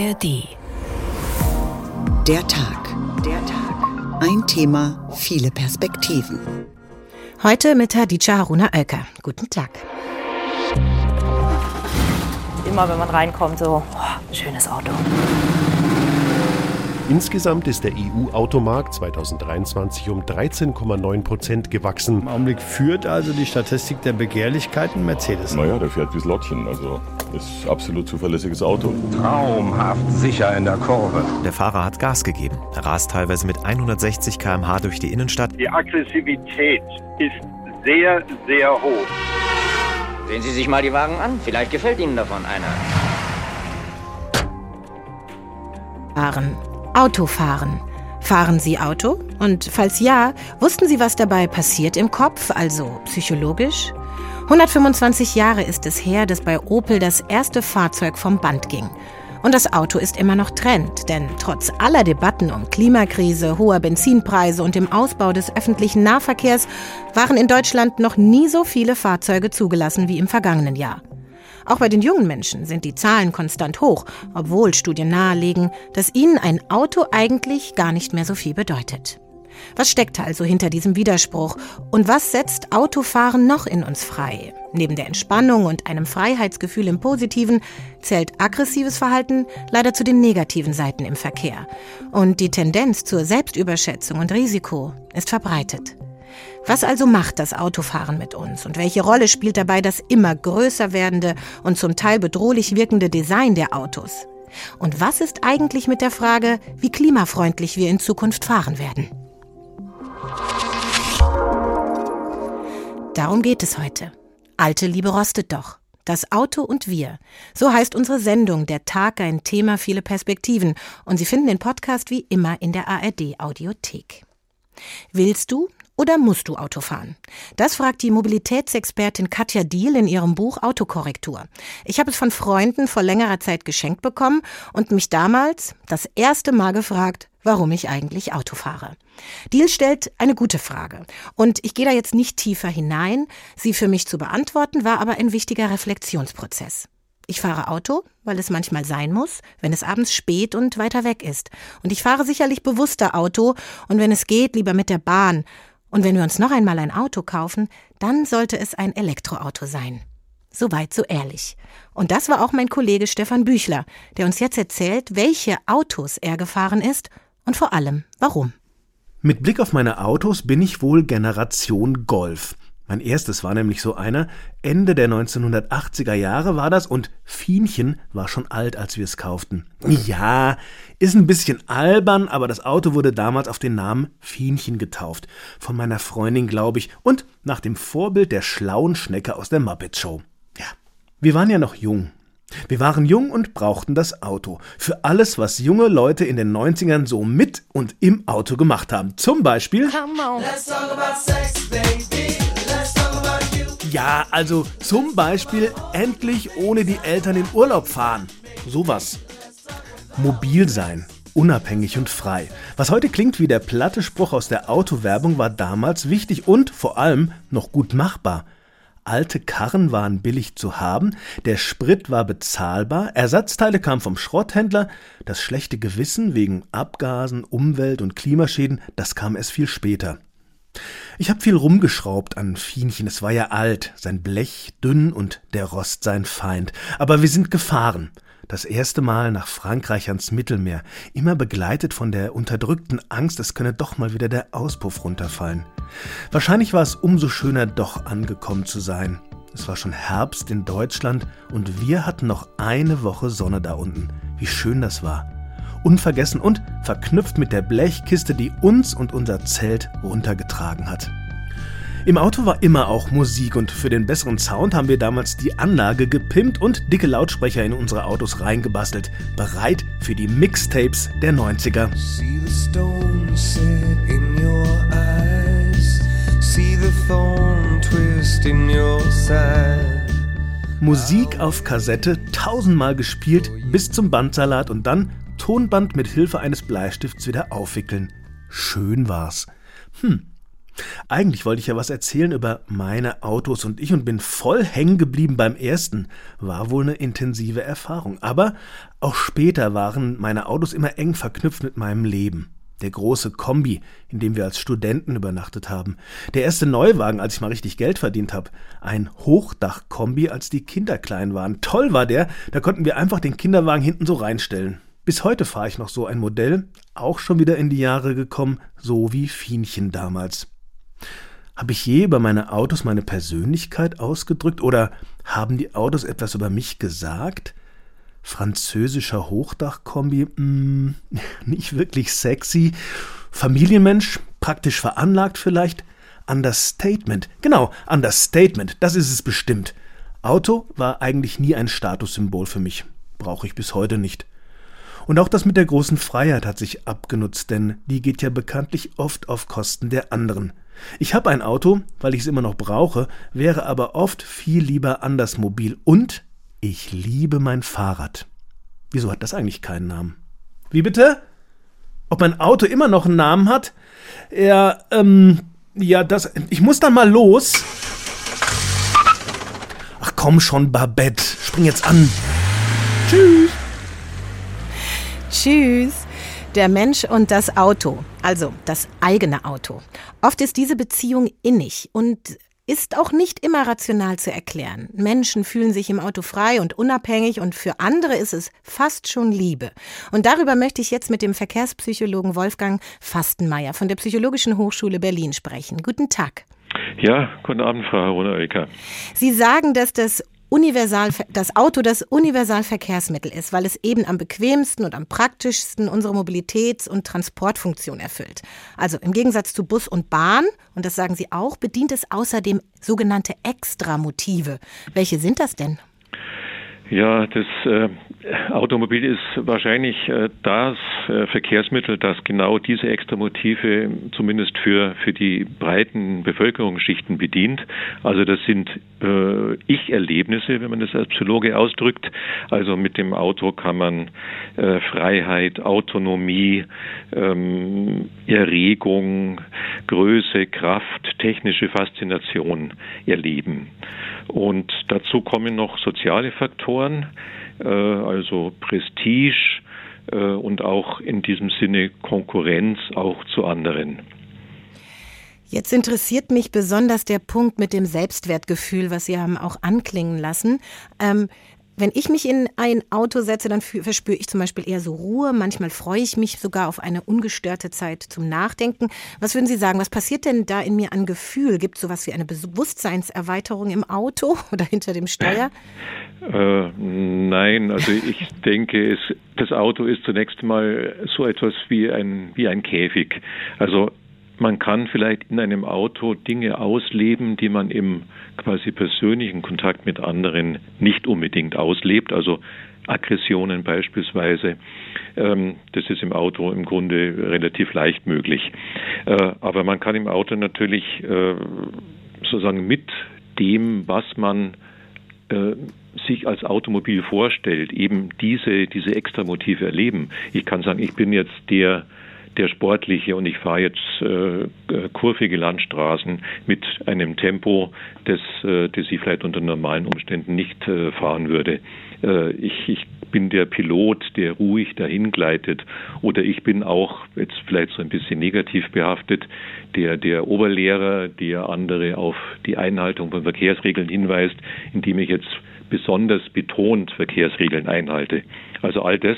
ARD. Der Tag. Der Tag. Ein Thema, viele Perspektiven. Heute mit Hadija Haruna Oelker. Guten Tag. Immer wenn man reinkommt, so, oh, schönes Auto. Insgesamt ist der EU-Automarkt 2023 um 13,9 Prozent gewachsen. Im Augenblick führt also die Statistik der Begehrlichkeiten Mercedes. Naja, der fährt wie Lottchen, also ist absolut zuverlässiges Auto. Traumhaft sicher in der Kurve. Der Fahrer hat Gas gegeben. Er rast teilweise mit 160 km/h durch die Innenstadt. Die Aggressivität ist sehr, sehr hoch. Sehen Sie sich mal die Wagen an. Vielleicht gefällt Ihnen davon einer. Fahren. Autofahren. Fahren Sie Auto? Und falls ja, wussten Sie, was dabei passiert im Kopf, also psychologisch? 125 Jahre ist es her, dass bei Opel das erste Fahrzeug vom Band ging. Und das Auto ist immer noch Trend, denn trotz aller Debatten um Klimakrise, hoher Benzinpreise und dem Ausbau des öffentlichen Nahverkehrs waren in Deutschland noch nie so viele Fahrzeuge zugelassen wie im vergangenen Jahr. Auch bei den jungen Menschen sind die Zahlen konstant hoch, obwohl Studien nahelegen, dass ihnen ein Auto eigentlich gar nicht mehr so viel bedeutet. Was steckt also hinter diesem Widerspruch und was setzt Autofahren noch in uns frei? Neben der Entspannung und einem Freiheitsgefühl im Positiven zählt aggressives Verhalten leider zu den negativen Seiten im Verkehr. Und die Tendenz zur Selbstüberschätzung und Risiko ist verbreitet. Was also macht das Autofahren mit uns und welche Rolle spielt dabei das immer größer werdende und zum Teil bedrohlich wirkende Design der Autos? Und was ist eigentlich mit der Frage, wie klimafreundlich wir in Zukunft fahren werden? Darum geht es heute. Alte Liebe rostet doch. Das Auto und wir. So heißt unsere Sendung Der Tag ein Thema, viele Perspektiven. Und Sie finden den Podcast wie immer in der ARD Audiothek. Willst du, oder musst du Auto fahren? Das fragt die Mobilitätsexpertin Katja Diel in ihrem Buch Autokorrektur. Ich habe es von Freunden vor längerer Zeit geschenkt bekommen und mich damals das erste Mal gefragt, warum ich eigentlich Auto fahre. Diel stellt eine gute Frage. Und ich gehe da jetzt nicht tiefer hinein. Sie für mich zu beantworten war aber ein wichtiger Reflexionsprozess. Ich fahre Auto, weil es manchmal sein muss, wenn es abends spät und weiter weg ist. Und ich fahre sicherlich bewusster Auto und wenn es geht, lieber mit der Bahn, und wenn wir uns noch einmal ein Auto kaufen, dann sollte es ein Elektroauto sein. Soweit so ehrlich. Und das war auch mein Kollege Stefan Büchler, der uns jetzt erzählt, welche Autos er gefahren ist und vor allem warum. Mit Blick auf meine Autos bin ich wohl Generation Golf. Mein erstes war nämlich so einer. Ende der 1980er Jahre war das und Fienchen war schon alt, als wir es kauften. Ja, ist ein bisschen albern, aber das Auto wurde damals auf den Namen Fienchen getauft. Von meiner Freundin, glaube ich, und nach dem Vorbild der schlauen Schnecke aus der Muppet Show. Ja, wir waren ja noch jung. Wir waren jung und brauchten das Auto. Für alles, was junge Leute in den 90ern so mit und im Auto gemacht haben. Zum Beispiel. Sex, ja, also zum Beispiel endlich ohne die Eltern in Urlaub fahren. Sowas. Mobil sein. Unabhängig und frei. Was heute klingt wie der platte Spruch aus der Autowerbung, war damals wichtig und vor allem noch gut machbar. Alte Karren waren billig zu haben, der Sprit war bezahlbar, Ersatzteile kamen vom Schrotthändler, das schlechte Gewissen wegen Abgasen, Umwelt und Klimaschäden, das kam erst viel später. Ich habe viel rumgeschraubt an Fienchen, es war ja alt, sein Blech dünn und der Rost sein Feind. Aber wir sind gefahren. Das erste Mal nach Frankreich ans Mittelmeer, immer begleitet von der unterdrückten Angst, es könne doch mal wieder der Auspuff runterfallen. Wahrscheinlich war es umso schöner, doch angekommen zu sein. Es war schon Herbst in Deutschland und wir hatten noch eine Woche Sonne da unten. Wie schön das war unvergessen und verknüpft mit der Blechkiste, die uns und unser Zelt runtergetragen hat. Im Auto war immer auch Musik und für den besseren Sound haben wir damals die Anlage gepimpt und dicke Lautsprecher in unsere Autos reingebastelt, bereit für die Mixtapes der 90er. Musik auf Kassette, tausendmal gespielt bis zum Bandsalat und dann Tonband mit Hilfe eines Bleistifts wieder aufwickeln. Schön war's. Hm. Eigentlich wollte ich ja was erzählen über meine Autos und ich und bin voll hängen geblieben beim ersten. War wohl eine intensive Erfahrung. Aber auch später waren meine Autos immer eng verknüpft mit meinem Leben. Der große Kombi, in dem wir als Studenten übernachtet haben. Der erste Neuwagen, als ich mal richtig Geld verdient habe. Ein Hochdachkombi, als die Kinder klein waren. Toll war der, da konnten wir einfach den Kinderwagen hinten so reinstellen. Bis heute fahre ich noch so ein Modell, auch schon wieder in die Jahre gekommen, so wie Fienchen damals. Habe ich je über meine Autos meine Persönlichkeit ausgedrückt oder haben die Autos etwas über mich gesagt? Französischer Hochdachkombi, mm, nicht wirklich sexy. Familienmensch, praktisch veranlagt vielleicht. Understatement, genau, Understatement, das ist es bestimmt. Auto war eigentlich nie ein Statussymbol für mich. Brauche ich bis heute nicht. Und auch das mit der großen Freiheit hat sich abgenutzt, denn die geht ja bekanntlich oft auf Kosten der anderen. Ich habe ein Auto, weil ich es immer noch brauche, wäre aber oft viel lieber anders mobil und ich liebe mein Fahrrad. Wieso hat das eigentlich keinen Namen? Wie bitte? Ob mein Auto immer noch einen Namen hat? Ja, ähm, ja, das. Ich muss dann mal los. Ach komm schon, Babette. Spring jetzt an. Tschüss. Tschüss. Der Mensch und das Auto, also das eigene Auto. Oft ist diese Beziehung innig und ist auch nicht immer rational zu erklären. Menschen fühlen sich im Auto frei und unabhängig und für andere ist es fast schon Liebe. Und darüber möchte ich jetzt mit dem Verkehrspsychologen Wolfgang Fastenmeier von der Psychologischen Hochschule Berlin sprechen. Guten Tag. Ja, guten Abend, Frau Haruna-Ecker. Sie sagen, dass das universal, das Auto das Universalverkehrsmittel ist, weil es eben am bequemsten und am praktischsten unsere Mobilitäts- und Transportfunktion erfüllt. Also im Gegensatz zu Bus und Bahn, und das sagen Sie auch, bedient es außerdem sogenannte Extramotive. Welche sind das denn? Ja, das äh, Automobil ist wahrscheinlich äh, das äh, Verkehrsmittel, das genau diese Extramotive zumindest für, für die breiten Bevölkerungsschichten bedient. Also das sind äh, Ich-Erlebnisse, wenn man das als Psychologe ausdrückt. Also mit dem Auto kann man äh, Freiheit, Autonomie, ähm, Erregung, Größe, Kraft, technische Faszination erleben. Und dazu kommen noch soziale Faktoren, äh, also Prestige äh, und auch in diesem Sinne Konkurrenz auch zu anderen. Jetzt interessiert mich besonders der Punkt mit dem Selbstwertgefühl, was Sie haben auch anklingen lassen. Ähm, wenn ich mich in ein Auto setze, dann verspüre ich zum Beispiel eher so Ruhe. Manchmal freue ich mich sogar auf eine ungestörte Zeit zum Nachdenken. Was würden Sie sagen, was passiert denn da in mir an Gefühl? Gibt es sowas wie eine Bewusstseinserweiterung im Auto oder hinter dem Steuer? Äh, nein, also ich denke, es, das Auto ist zunächst mal so etwas wie ein, wie ein Käfig. Also man kann vielleicht in einem Auto Dinge ausleben, die man im quasi persönlichen Kontakt mit anderen nicht unbedingt auslebt. Also Aggressionen beispielsweise. Ähm, das ist im Auto im Grunde relativ leicht möglich. Äh, aber man kann im Auto natürlich äh, sozusagen mit dem, was man äh, sich als Automobil vorstellt, eben diese, diese Extramotive erleben. Ich kann sagen, ich bin jetzt der der sportliche und ich fahre jetzt äh, kurvige Landstraßen mit einem Tempo, das, äh, das ich vielleicht unter normalen Umständen nicht äh, fahren würde. Äh, ich, ich bin der Pilot, der ruhig dahin gleitet oder ich bin auch jetzt vielleicht so ein bisschen negativ behaftet, der, der Oberlehrer, der andere auf die Einhaltung von Verkehrsregeln hinweist, indem ich jetzt besonders betont Verkehrsregeln einhalte. Also all das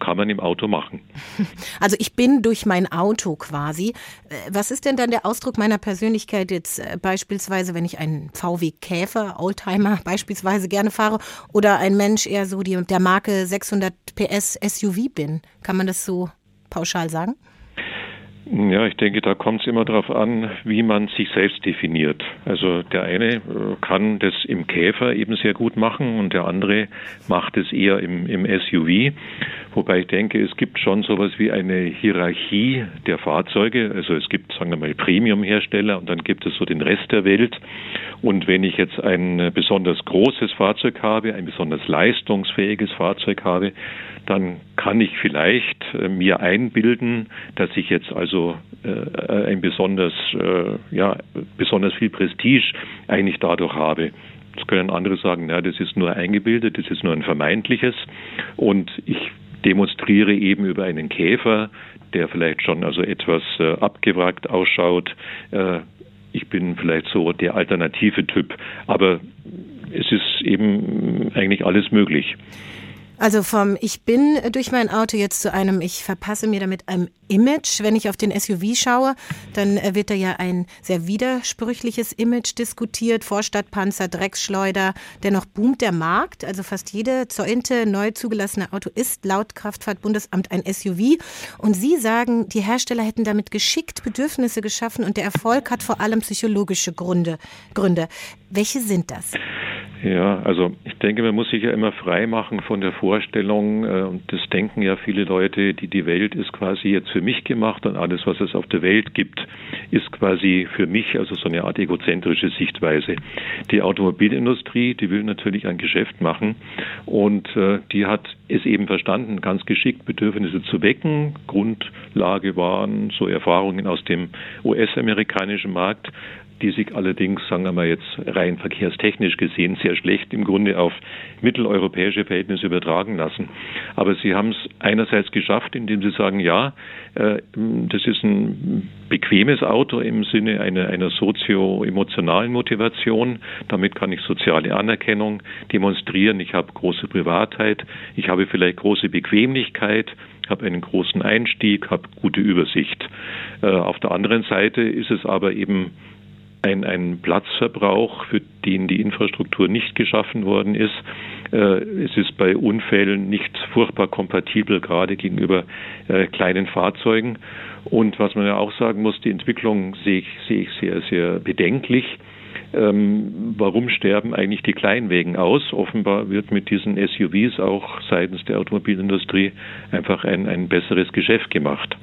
kann man im Auto machen. Also ich bin durch mein Auto quasi. Äh, was ist denn dann der Ausdruck meiner Persönlichkeit jetzt äh, beispielsweise, wenn ich einen VW Käfer, Oldtimer beispielsweise gerne fahre oder ein Mensch eher so die, der Marke 600 PS SUV bin? Kann man das so pauschal sagen? Ja, ich denke, da kommt es immer darauf an, wie man sich selbst definiert. Also der eine äh, kann das im Käfer eben sehr gut machen und der andere macht es eher im, im SUV. Wobei ich denke, es gibt schon sowas wie eine Hierarchie der Fahrzeuge. Also es gibt, sagen wir mal, Premium-Hersteller und dann gibt es so den Rest der Welt. Und wenn ich jetzt ein besonders großes Fahrzeug habe, ein besonders leistungsfähiges Fahrzeug habe, dann kann ich vielleicht äh, mir einbilden, dass ich jetzt also äh, ein besonders, äh, ja, besonders viel Prestige eigentlich dadurch habe. Das können andere sagen, na, das ist nur eingebildet, das ist nur ein vermeintliches. Und ich demonstriere eben über einen Käfer, der vielleicht schon also etwas äh, abgewrackt ausschaut. Äh, ich bin vielleicht so der alternative Typ, aber es ist eben eigentlich alles möglich. Also vom Ich bin durch mein Auto jetzt zu einem Ich verpasse mir damit einem Image. Wenn ich auf den SUV schaue, dann äh, wird da ja ein sehr widersprüchliches Image diskutiert. Vorstadtpanzer, Drecksschleuder. Dennoch boomt der Markt. Also fast jede zehnte neu zugelassene Auto ist laut Kraftfahrtbundesamt ein SUV. Und Sie sagen, die Hersteller hätten damit geschickt Bedürfnisse geschaffen und der Erfolg hat vor allem psychologische Gründe. Gründe. Welche sind das? Ja, also ich denke, man muss sich ja immer frei machen von der Vorstellung, äh, und das denken ja viele Leute, die die Welt ist quasi jetzt für mich gemacht und alles, was es auf der Welt gibt, ist quasi für mich, also so eine Art egozentrische Sichtweise. Die Automobilindustrie, die will natürlich ein Geschäft machen und äh, die hat es eben verstanden, ganz geschickt Bedürfnisse zu wecken. Grundlage waren so Erfahrungen aus dem US-amerikanischen Markt, die sich allerdings, sagen wir mal jetzt rein verkehrstechnisch gesehen, sehr schlecht im Grunde auf mitteleuropäische Verhältnisse übertragen lassen. Aber sie haben es einerseits geschafft, indem sie sagen, ja, äh, das ist ein bequemes Auto im Sinne einer, einer sozio-emotionalen Motivation. Damit kann ich soziale Anerkennung demonstrieren. Ich habe große Privatheit. Ich habe vielleicht große Bequemlichkeit habe einen großen Einstieg, habe gute Übersicht. Äh, auf der anderen Seite ist es aber eben ein, ein Platzverbrauch, für den die Infrastruktur nicht geschaffen worden ist. Äh, es ist bei Unfällen nicht furchtbar kompatibel, gerade gegenüber äh, kleinen Fahrzeugen. Und was man ja auch sagen muss, die Entwicklung sehe ich, sehe ich sehr, sehr bedenklich. Ähm, warum sterben eigentlich die Kleinwegen aus? Offenbar wird mit diesen SUVs auch seitens der Automobilindustrie einfach ein, ein besseres Geschäft gemacht.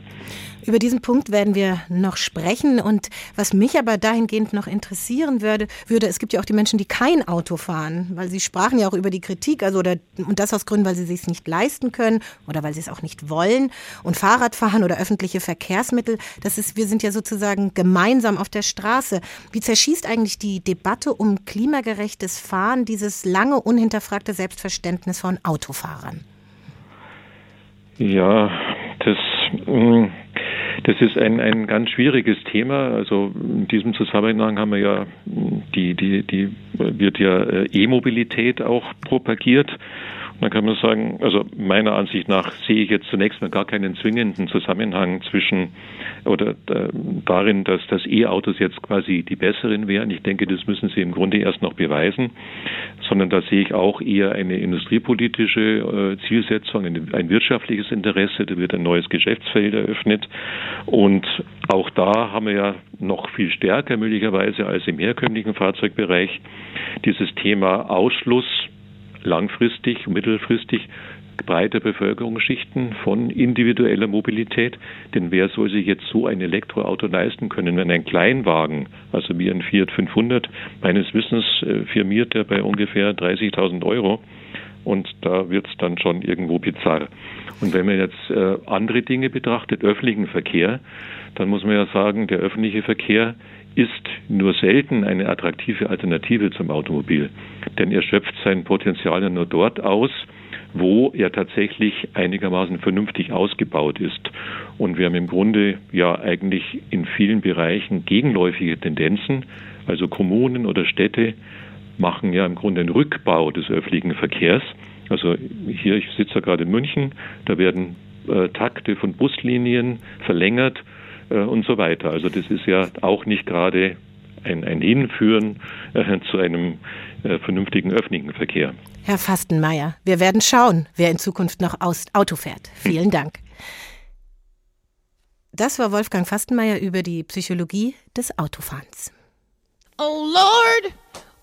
Über diesen Punkt werden wir noch sprechen. Und was mich aber dahingehend noch interessieren würde, würde, es gibt ja auch die Menschen, die kein Auto fahren, weil Sie sprachen ja auch über die Kritik, also oder, und das aus Gründen, weil sie es sich nicht leisten können oder weil sie es auch nicht wollen. Und Fahrradfahren oder öffentliche Verkehrsmittel, das ist, wir sind ja sozusagen gemeinsam auf der Straße. Wie zerschießt eigentlich die Debatte um klimagerechtes Fahren dieses lange unhinterfragte Selbstverständnis von Autofahrern? Ja, das. Das ist ein, ein ganz schwieriges Thema. Also in diesem Zusammenhang haben wir ja die, die, die wird ja äh, E-Mobilität auch propagiert. Dann kann man sagen, also meiner Ansicht nach sehe ich jetzt zunächst mal gar keinen zwingenden Zusammenhang zwischen oder äh, darin, dass das E-Autos jetzt quasi die besseren wären. Ich denke, das müssen sie im Grunde erst noch beweisen, sondern da sehe ich auch eher eine industriepolitische äh, Zielsetzung, ein, ein wirtschaftliches Interesse. Da wird ein neues Geschäftsfeld eröffnet und auch da haben wir ja noch viel stärker möglicherweise als im herkömmlichen Fahrzeugbereich dieses Thema Ausschluss langfristig, mittelfristig breite Bevölkerungsschichten von individueller Mobilität. Denn wer soll sich jetzt so ein Elektroauto leisten können, wenn ein Kleinwagen, also wie ein Fiat 500, meines Wissens äh, firmiert er bei ungefähr 30.000 Euro und da wird es dann schon irgendwo bizarr. Und wenn man jetzt äh, andere Dinge betrachtet, öffentlichen Verkehr, dann muss man ja sagen, der öffentliche Verkehr ist nur selten eine attraktive Alternative zum Automobil. Denn er schöpft sein Potenzial ja nur dort aus, wo er tatsächlich einigermaßen vernünftig ausgebaut ist. Und wir haben im Grunde ja eigentlich in vielen Bereichen gegenläufige Tendenzen. Also Kommunen oder Städte machen ja im Grunde einen Rückbau des öffentlichen Verkehrs. Also hier, ich sitze ja gerade in München, da werden äh, Takte von Buslinien verlängert und so weiter. Also das ist ja auch nicht gerade ein, ein Hinführen äh, zu einem äh, vernünftigen öffentlichen Verkehr. Herr Fastenmeier, wir werden schauen, wer in Zukunft noch Auto fährt. Vielen Dank. Das war Wolfgang Fastenmeier über die Psychologie des Autofahrens. Oh Lord,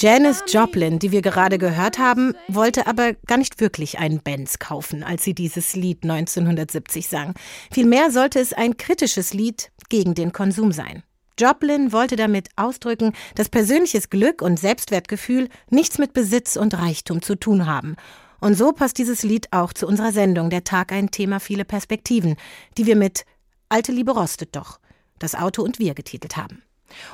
Janis Joplin, die wir gerade gehört haben, wollte aber gar nicht wirklich einen Benz kaufen, als sie dieses Lied 1970 sang. Vielmehr sollte es ein kritisches Lied gegen den Konsum sein. Joplin wollte damit ausdrücken, dass persönliches Glück und Selbstwertgefühl nichts mit Besitz und Reichtum zu tun haben. Und so passt dieses Lied auch zu unserer Sendung Der Tag ein Thema viele Perspektiven, die wir mit Alte Liebe rostet doch, das Auto und wir getitelt haben.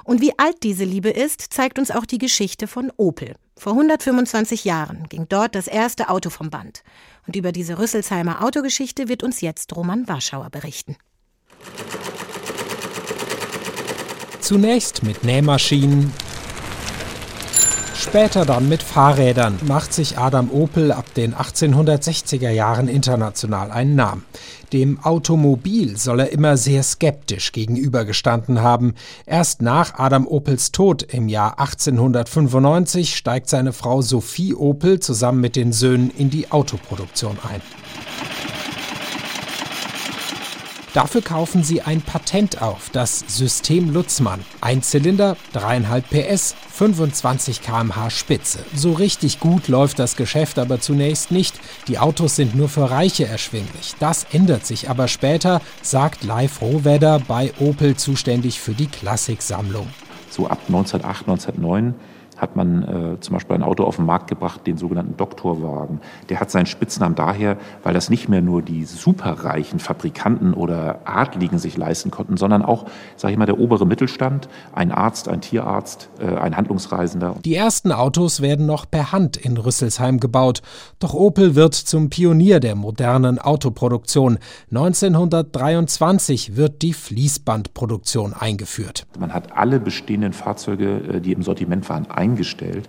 Und wie alt diese Liebe ist, zeigt uns auch die Geschichte von Opel. Vor 125 Jahren ging dort das erste Auto vom Band. Und über diese Rüsselsheimer Autogeschichte wird uns jetzt Roman Warschauer berichten. Zunächst mit Nähmaschinen, später dann mit Fahrrädern macht sich Adam Opel ab den 1860er Jahren international einen Namen. Dem Automobil soll er immer sehr skeptisch gegenübergestanden haben. Erst nach Adam Opels Tod im Jahr 1895 steigt seine Frau Sophie Opel zusammen mit den Söhnen in die Autoproduktion ein. Dafür kaufen sie ein Patent auf, das System Lutzmann. Ein Zylinder, 3,5 PS, 25 km/h Spitze. So richtig gut läuft das Geschäft aber zunächst nicht. Die Autos sind nur für Reiche erschwinglich. Das ändert sich aber später, sagt Leif Rohwedder bei Opel zuständig für die Klassiksammlung. So ab 1908, 1909 hat man äh, zum Beispiel ein Auto auf den Markt gebracht, den sogenannten Doktorwagen. Der hat seinen Spitznamen daher, weil das nicht mehr nur die superreichen Fabrikanten oder Adligen sich leisten konnten, sondern auch, sage ich mal, der obere Mittelstand, ein Arzt, ein Tierarzt, äh, ein Handlungsreisender. Die ersten Autos werden noch per Hand in Rüsselsheim gebaut, doch Opel wird zum Pionier der modernen Autoproduktion. 1923 wird die Fließbandproduktion eingeführt. Man hat alle bestehenden Fahrzeuge, äh, die im Sortiment waren, eingeführt eingestellt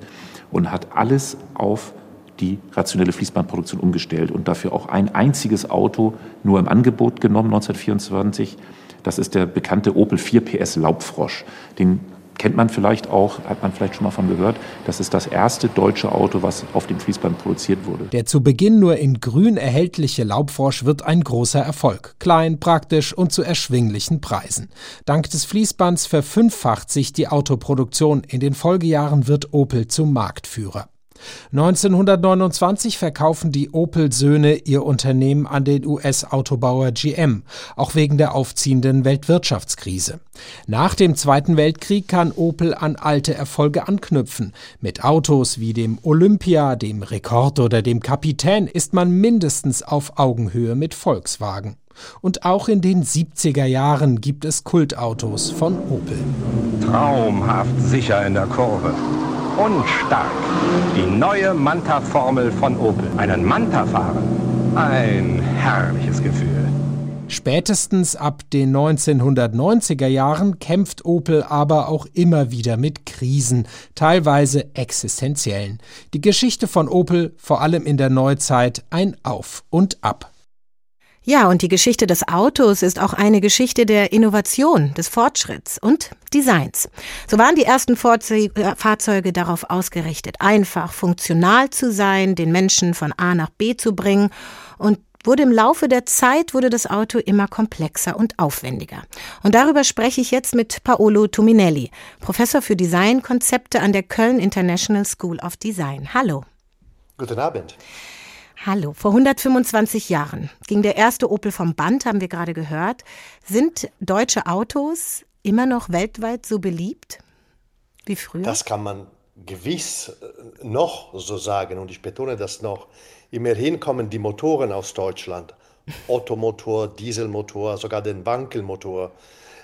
und hat alles auf die rationelle Fließbandproduktion umgestellt und dafür auch ein einziges Auto nur im Angebot genommen 1924. Das ist der bekannte Opel 4 PS Laubfrosch. Den kennt man vielleicht auch, hat man vielleicht schon mal von gehört. Das ist das erste deutsche Auto, was auf dem Fließband produziert wurde. Der zu Beginn nur in grün erhältliche Laubfrosch wird ein großer Erfolg. Klein, praktisch und zu erschwinglichen Preisen. Dank des Fließbands verfünffacht sich die Autoproduktion. In den Folgejahren wird Opel zum Marktführer. 1929 verkaufen die Opel-Söhne ihr Unternehmen an den US-Autobauer GM, auch wegen der aufziehenden Weltwirtschaftskrise. Nach dem Zweiten Weltkrieg kann Opel an alte Erfolge anknüpfen. Mit Autos wie dem Olympia, dem Rekord oder dem Kapitän ist man mindestens auf Augenhöhe mit Volkswagen. Und auch in den 70er Jahren gibt es Kultautos von Opel. Traumhaft sicher in der Kurve und stark. Die neue Manta-Formel von Opel. Einen Manta fahren. Ein herrliches Gefühl. Spätestens ab den 1990er Jahren kämpft Opel aber auch immer wieder mit Krisen, teilweise existenziellen. Die Geschichte von Opel, vor allem in der Neuzeit, ein Auf und Ab. Ja, und die Geschichte des Autos ist auch eine Geschichte der Innovation, des Fortschritts und Designs. So waren die ersten äh, Fahrzeuge darauf ausgerichtet, einfach funktional zu sein, den Menschen von A nach B zu bringen und wurde im Laufe der Zeit wurde das Auto immer komplexer und aufwendiger. Und darüber spreche ich jetzt mit Paolo Tominelli, Professor für Designkonzepte an der Köln International School of Design. Hallo. Guten Abend. Hallo, vor 125 Jahren ging der erste Opel vom Band, haben wir gerade gehört. Sind deutsche Autos immer noch weltweit so beliebt wie früher? Das kann man gewiss äh, noch so sagen und ich betone das noch. Immerhin kommen die Motoren aus Deutschland. Ottomotor, Dieselmotor, sogar den Wankelmotor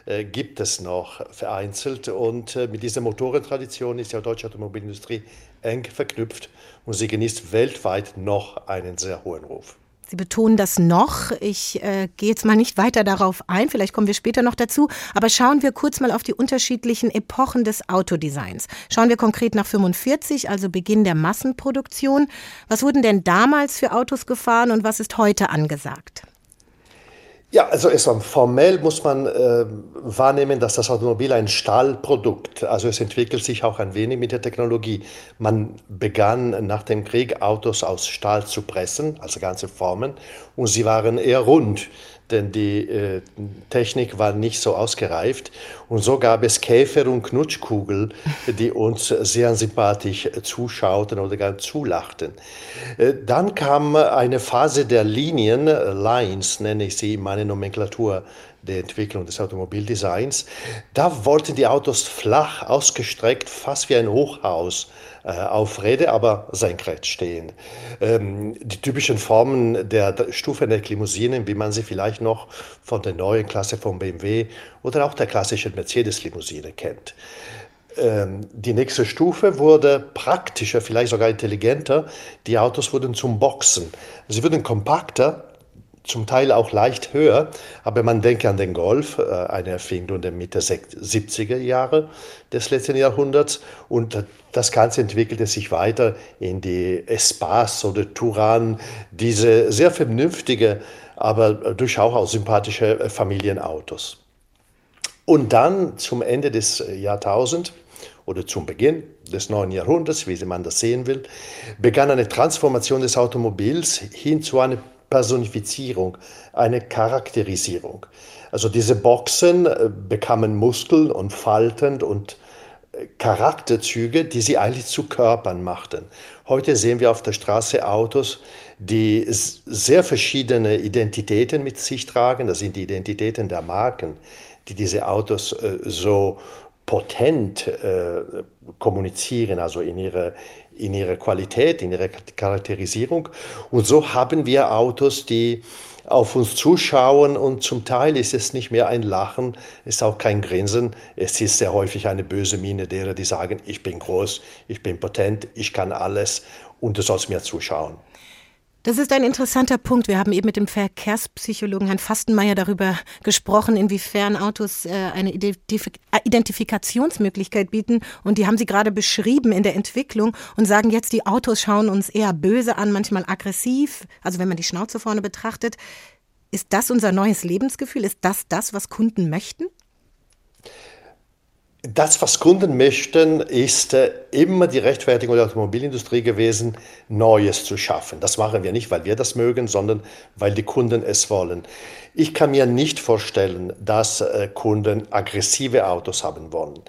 äh, gibt es noch vereinzelt. Und äh, mit dieser Motorentradition ist die deutsche Automobilindustrie eng verknüpft und sie genießt weltweit noch einen sehr hohen Ruf. Sie betonen das noch. Ich äh, gehe jetzt mal nicht weiter darauf ein, vielleicht kommen wir später noch dazu, aber schauen wir kurz mal auf die unterschiedlichen Epochen des Autodesigns. Schauen wir konkret nach 45, also Beginn der Massenproduktion. Was wurden denn damals für Autos gefahren und was ist heute angesagt? Ja, also erstmal formell muss man äh, wahrnehmen, dass das Automobil ein Stahlprodukt, also es entwickelt sich auch ein wenig mit der Technologie. Man begann nach dem Krieg Autos aus Stahl zu pressen, also ganze Formen, und sie waren eher rund denn die äh, Technik war nicht so ausgereift. Und so gab es Käfer und Knutschkugel, die uns sehr sympathisch zuschauten oder gar zulachten. Äh, dann kam eine Phase der Linien, Lines nenne ich sie in meiner Nomenklatur der Entwicklung des Automobildesigns. Da wollten die Autos flach ausgestreckt, fast wie ein Hochhaus äh, auf Räder, aber senkrecht stehen. Ähm, die typischen Formen der Stufenheck-Limousinen, wie man sie vielleicht noch von der neuen Klasse von BMW oder auch der klassischen Mercedes-Limousine kennt. Ähm, die nächste Stufe wurde praktischer, vielleicht sogar intelligenter. Die Autos wurden zum Boxen. Sie wurden kompakter, zum Teil auch leicht höher, aber man denke an den Golf, äh, eine Erfindung der Mitte 70er Jahre des letzten Jahrhunderts und das Ganze entwickelte sich weiter in die Espace oder Touran, diese sehr vernünftige, aber durchaus auch sympathische Familienautos. Und dann zum Ende des Jahrtausends oder zum Beginn des neuen Jahrhunderts, wie man das sehen will, begann eine Transformation des Automobils hin zu einer Personifizierung, eine Charakterisierung. Also diese Boxen äh, bekamen Muskeln und Falten und äh, Charakterzüge, die sie eigentlich zu Körpern machten. Heute sehen wir auf der Straße Autos, die sehr verschiedene Identitäten mit sich tragen. Das sind die Identitäten der Marken, die diese Autos äh, so potent kommunizieren, also in ihrer in ihrer Qualität, in ihrer Charakterisierung. Und so haben wir Autos, die auf uns zuschauen und zum Teil ist es nicht mehr ein Lachen, ist auch kein Grinsen, es ist sehr häufig eine böse Miene derer, die sagen, ich bin groß, ich bin potent, ich kann alles und du sollst mir zuschauen. Das ist ein interessanter Punkt. Wir haben eben mit dem Verkehrspsychologen Herrn Fastenmeier darüber gesprochen, inwiefern Autos äh, eine Identifikationsmöglichkeit bieten. Und die haben Sie gerade beschrieben in der Entwicklung und sagen jetzt, die Autos schauen uns eher böse an, manchmal aggressiv. Also wenn man die Schnauze vorne betrachtet. Ist das unser neues Lebensgefühl? Ist das das, was Kunden möchten? Das, was Kunden möchten, ist äh, immer die Rechtfertigung der Automobilindustrie gewesen, Neues zu schaffen. Das machen wir nicht, weil wir das mögen, sondern weil die Kunden es wollen. Ich kann mir nicht vorstellen, dass äh, Kunden aggressive Autos haben wollen.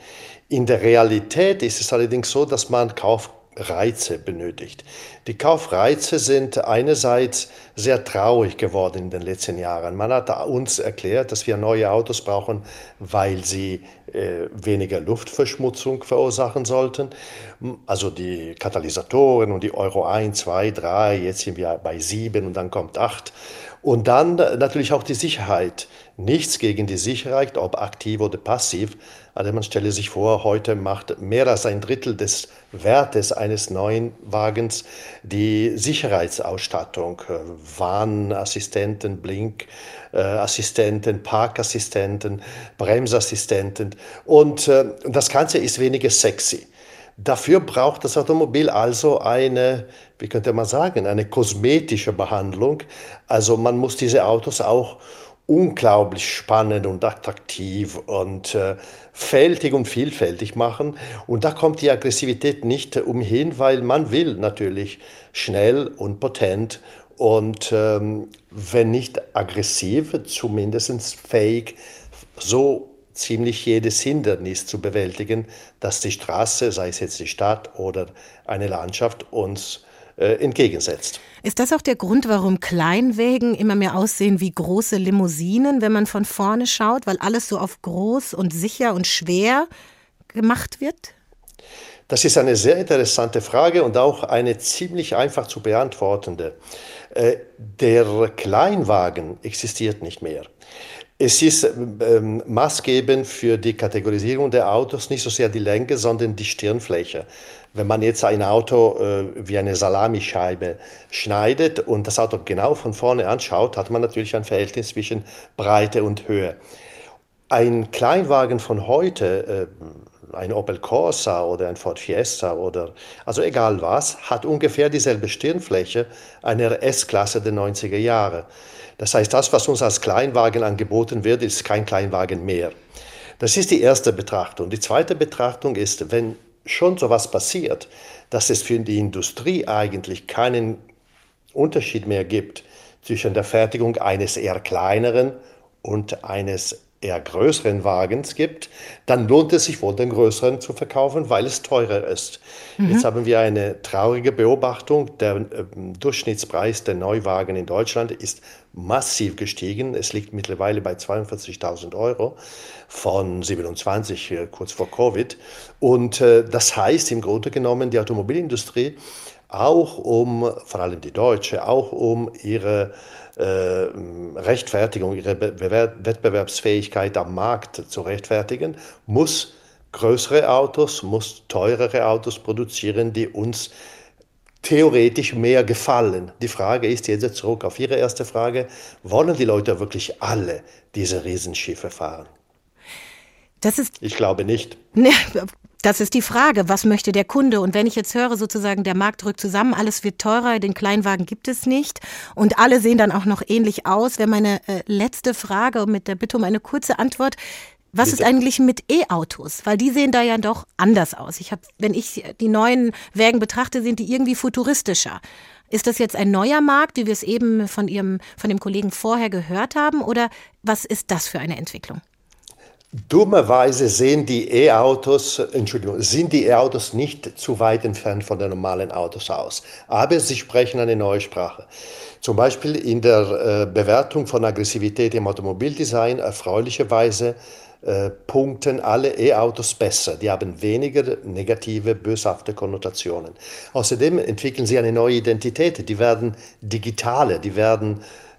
In der Realität ist es allerdings so, dass man kauft Reize benötigt. Die Kaufreize sind einerseits sehr traurig geworden in den letzten Jahren. Man hat uns erklärt, dass wir neue Autos brauchen, weil sie äh, weniger Luftverschmutzung verursachen sollten. Also die Katalysatoren und die Euro 1, 2, 3, jetzt sind wir bei 7 und dann kommt 8. Und dann natürlich auch die Sicherheit. Nichts gegen die Sicherheit, ob aktiv oder passiv. Also man stelle sich vor, heute macht mehr als ein Drittel des Wertes eines neuen Wagens die Sicherheitsausstattung. Warnassistenten, Blinkassistenten, Parkassistenten, Bremsassistenten. Und äh, das Ganze ist weniger sexy. Dafür braucht das Automobil also eine, wie könnte man sagen, eine kosmetische Behandlung. Also man muss diese Autos auch unglaublich spannend und attraktiv und äh, fältig und vielfältig machen. Und da kommt die Aggressivität nicht umhin, weil man will natürlich schnell und potent und ähm, wenn nicht aggressiv, zumindest fähig, so ziemlich jedes Hindernis zu bewältigen, das die Straße, sei es jetzt die Stadt oder eine Landschaft, uns entgegensetzt. Ist das auch der Grund, warum Kleinwägen immer mehr aussehen wie große Limousinen, wenn man von vorne schaut, weil alles so auf groß und sicher und schwer gemacht wird? Das ist eine sehr interessante Frage und auch eine ziemlich einfach zu beantwortende. Äh, der Kleinwagen existiert nicht mehr. Es ist ähm, maßgebend für die Kategorisierung der Autos nicht so sehr die Länge, sondern die Stirnfläche. Wenn man jetzt ein Auto äh, wie eine Salamischeibe schneidet und das Auto genau von vorne anschaut, hat man natürlich ein Verhältnis zwischen Breite und Höhe. Ein Kleinwagen von heute, äh, ein Opel Corsa oder ein Ford Fiesta oder also egal was, hat ungefähr dieselbe Stirnfläche einer S-Klasse der 90er Jahre. Das heißt, das, was uns als Kleinwagen angeboten wird, ist kein Kleinwagen mehr. Das ist die erste Betrachtung. Die zweite Betrachtung ist, wenn schon so etwas passiert, dass es für die Industrie eigentlich keinen Unterschied mehr gibt zwischen der Fertigung eines eher kleineren und eines eher größeren Wagens gibt, dann lohnt es sich wohl, den größeren zu verkaufen, weil es teurer ist. Mhm. Jetzt haben wir eine traurige Beobachtung. Der äh, Durchschnittspreis der Neuwagen in Deutschland ist massiv gestiegen. Es liegt mittlerweile bei 42.000 Euro von 27 äh, kurz vor Covid. Und äh, das heißt im Grunde genommen, die Automobilindustrie auch um, vor allem die Deutsche, auch um ihre äh, Rechtfertigung, ihre Be Wettbewerbsfähigkeit am Markt zu rechtfertigen, muss größere Autos, muss teurere Autos produzieren, die uns theoretisch mehr gefallen. Die Frage ist jetzt zurück auf Ihre erste Frage, wollen die Leute wirklich alle diese Riesenschiffe fahren? Das ist ich glaube nicht. Ne, das ist die Frage, was möchte der Kunde? Und wenn ich jetzt höre, sozusagen, der Markt rückt zusammen, alles wird teurer, den Kleinwagen gibt es nicht und alle sehen dann auch noch ähnlich aus, wäre meine äh, letzte Frage mit der Bitte um eine kurze Antwort. Was ist eigentlich mit E-Autos? Weil die sehen da ja doch anders aus. Ich habe, wenn ich die neuen Wägen betrachte, sind die irgendwie futuristischer. Ist das jetzt ein neuer Markt, wie wir es eben von Ihrem, von dem Kollegen vorher gehört haben, oder was ist das für eine Entwicklung? Dummerweise sehen die E-Autos, Entschuldigung, sind die E-Autos nicht zu weit entfernt von den normalen Autos aus. Aber sie sprechen eine neue Sprache. Zum Beispiel in der äh, Bewertung von Aggressivität im Automobildesign erfreulicherweise äh, punkten alle E-Autos besser. Die haben weniger negative, böshafte Konnotationen. Außerdem entwickeln sie eine neue Identität. Die werden digitale, die werden äh,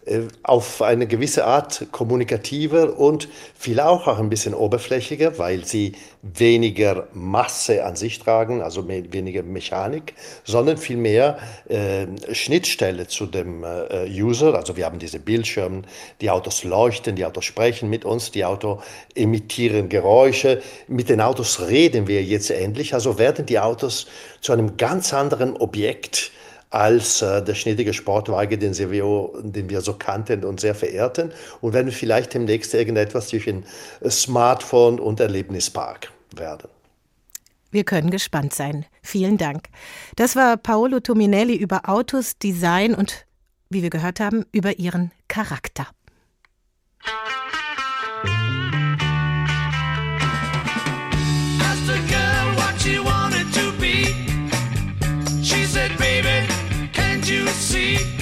auf eine gewisse Art kommunikativer und vielleicht auch ein bisschen oberflächiger, weil sie weniger Masse an sich tragen, also weniger Mechanik, sondern vielmehr äh, Schnittstelle zu dem äh, User. Also wir haben diese Bildschirme, die Autos leuchten, die Autos sprechen mit uns, die Autos emittieren Geräusche. Mit den Autos reden wir jetzt endlich. Also werden die Autos zu einem ganz anderen Objekt als äh, der schnittige Sportwagen, den, wir, den wir so kannten und sehr verehrten. Und werden vielleicht demnächst irgendetwas zwischen Smartphone und Erlebnispark werden. Wir können gespannt sein. Vielen Dank. Das war Paolo Tominelli über Autos, Design und, wie wir gehört haben, über ihren Charakter. see.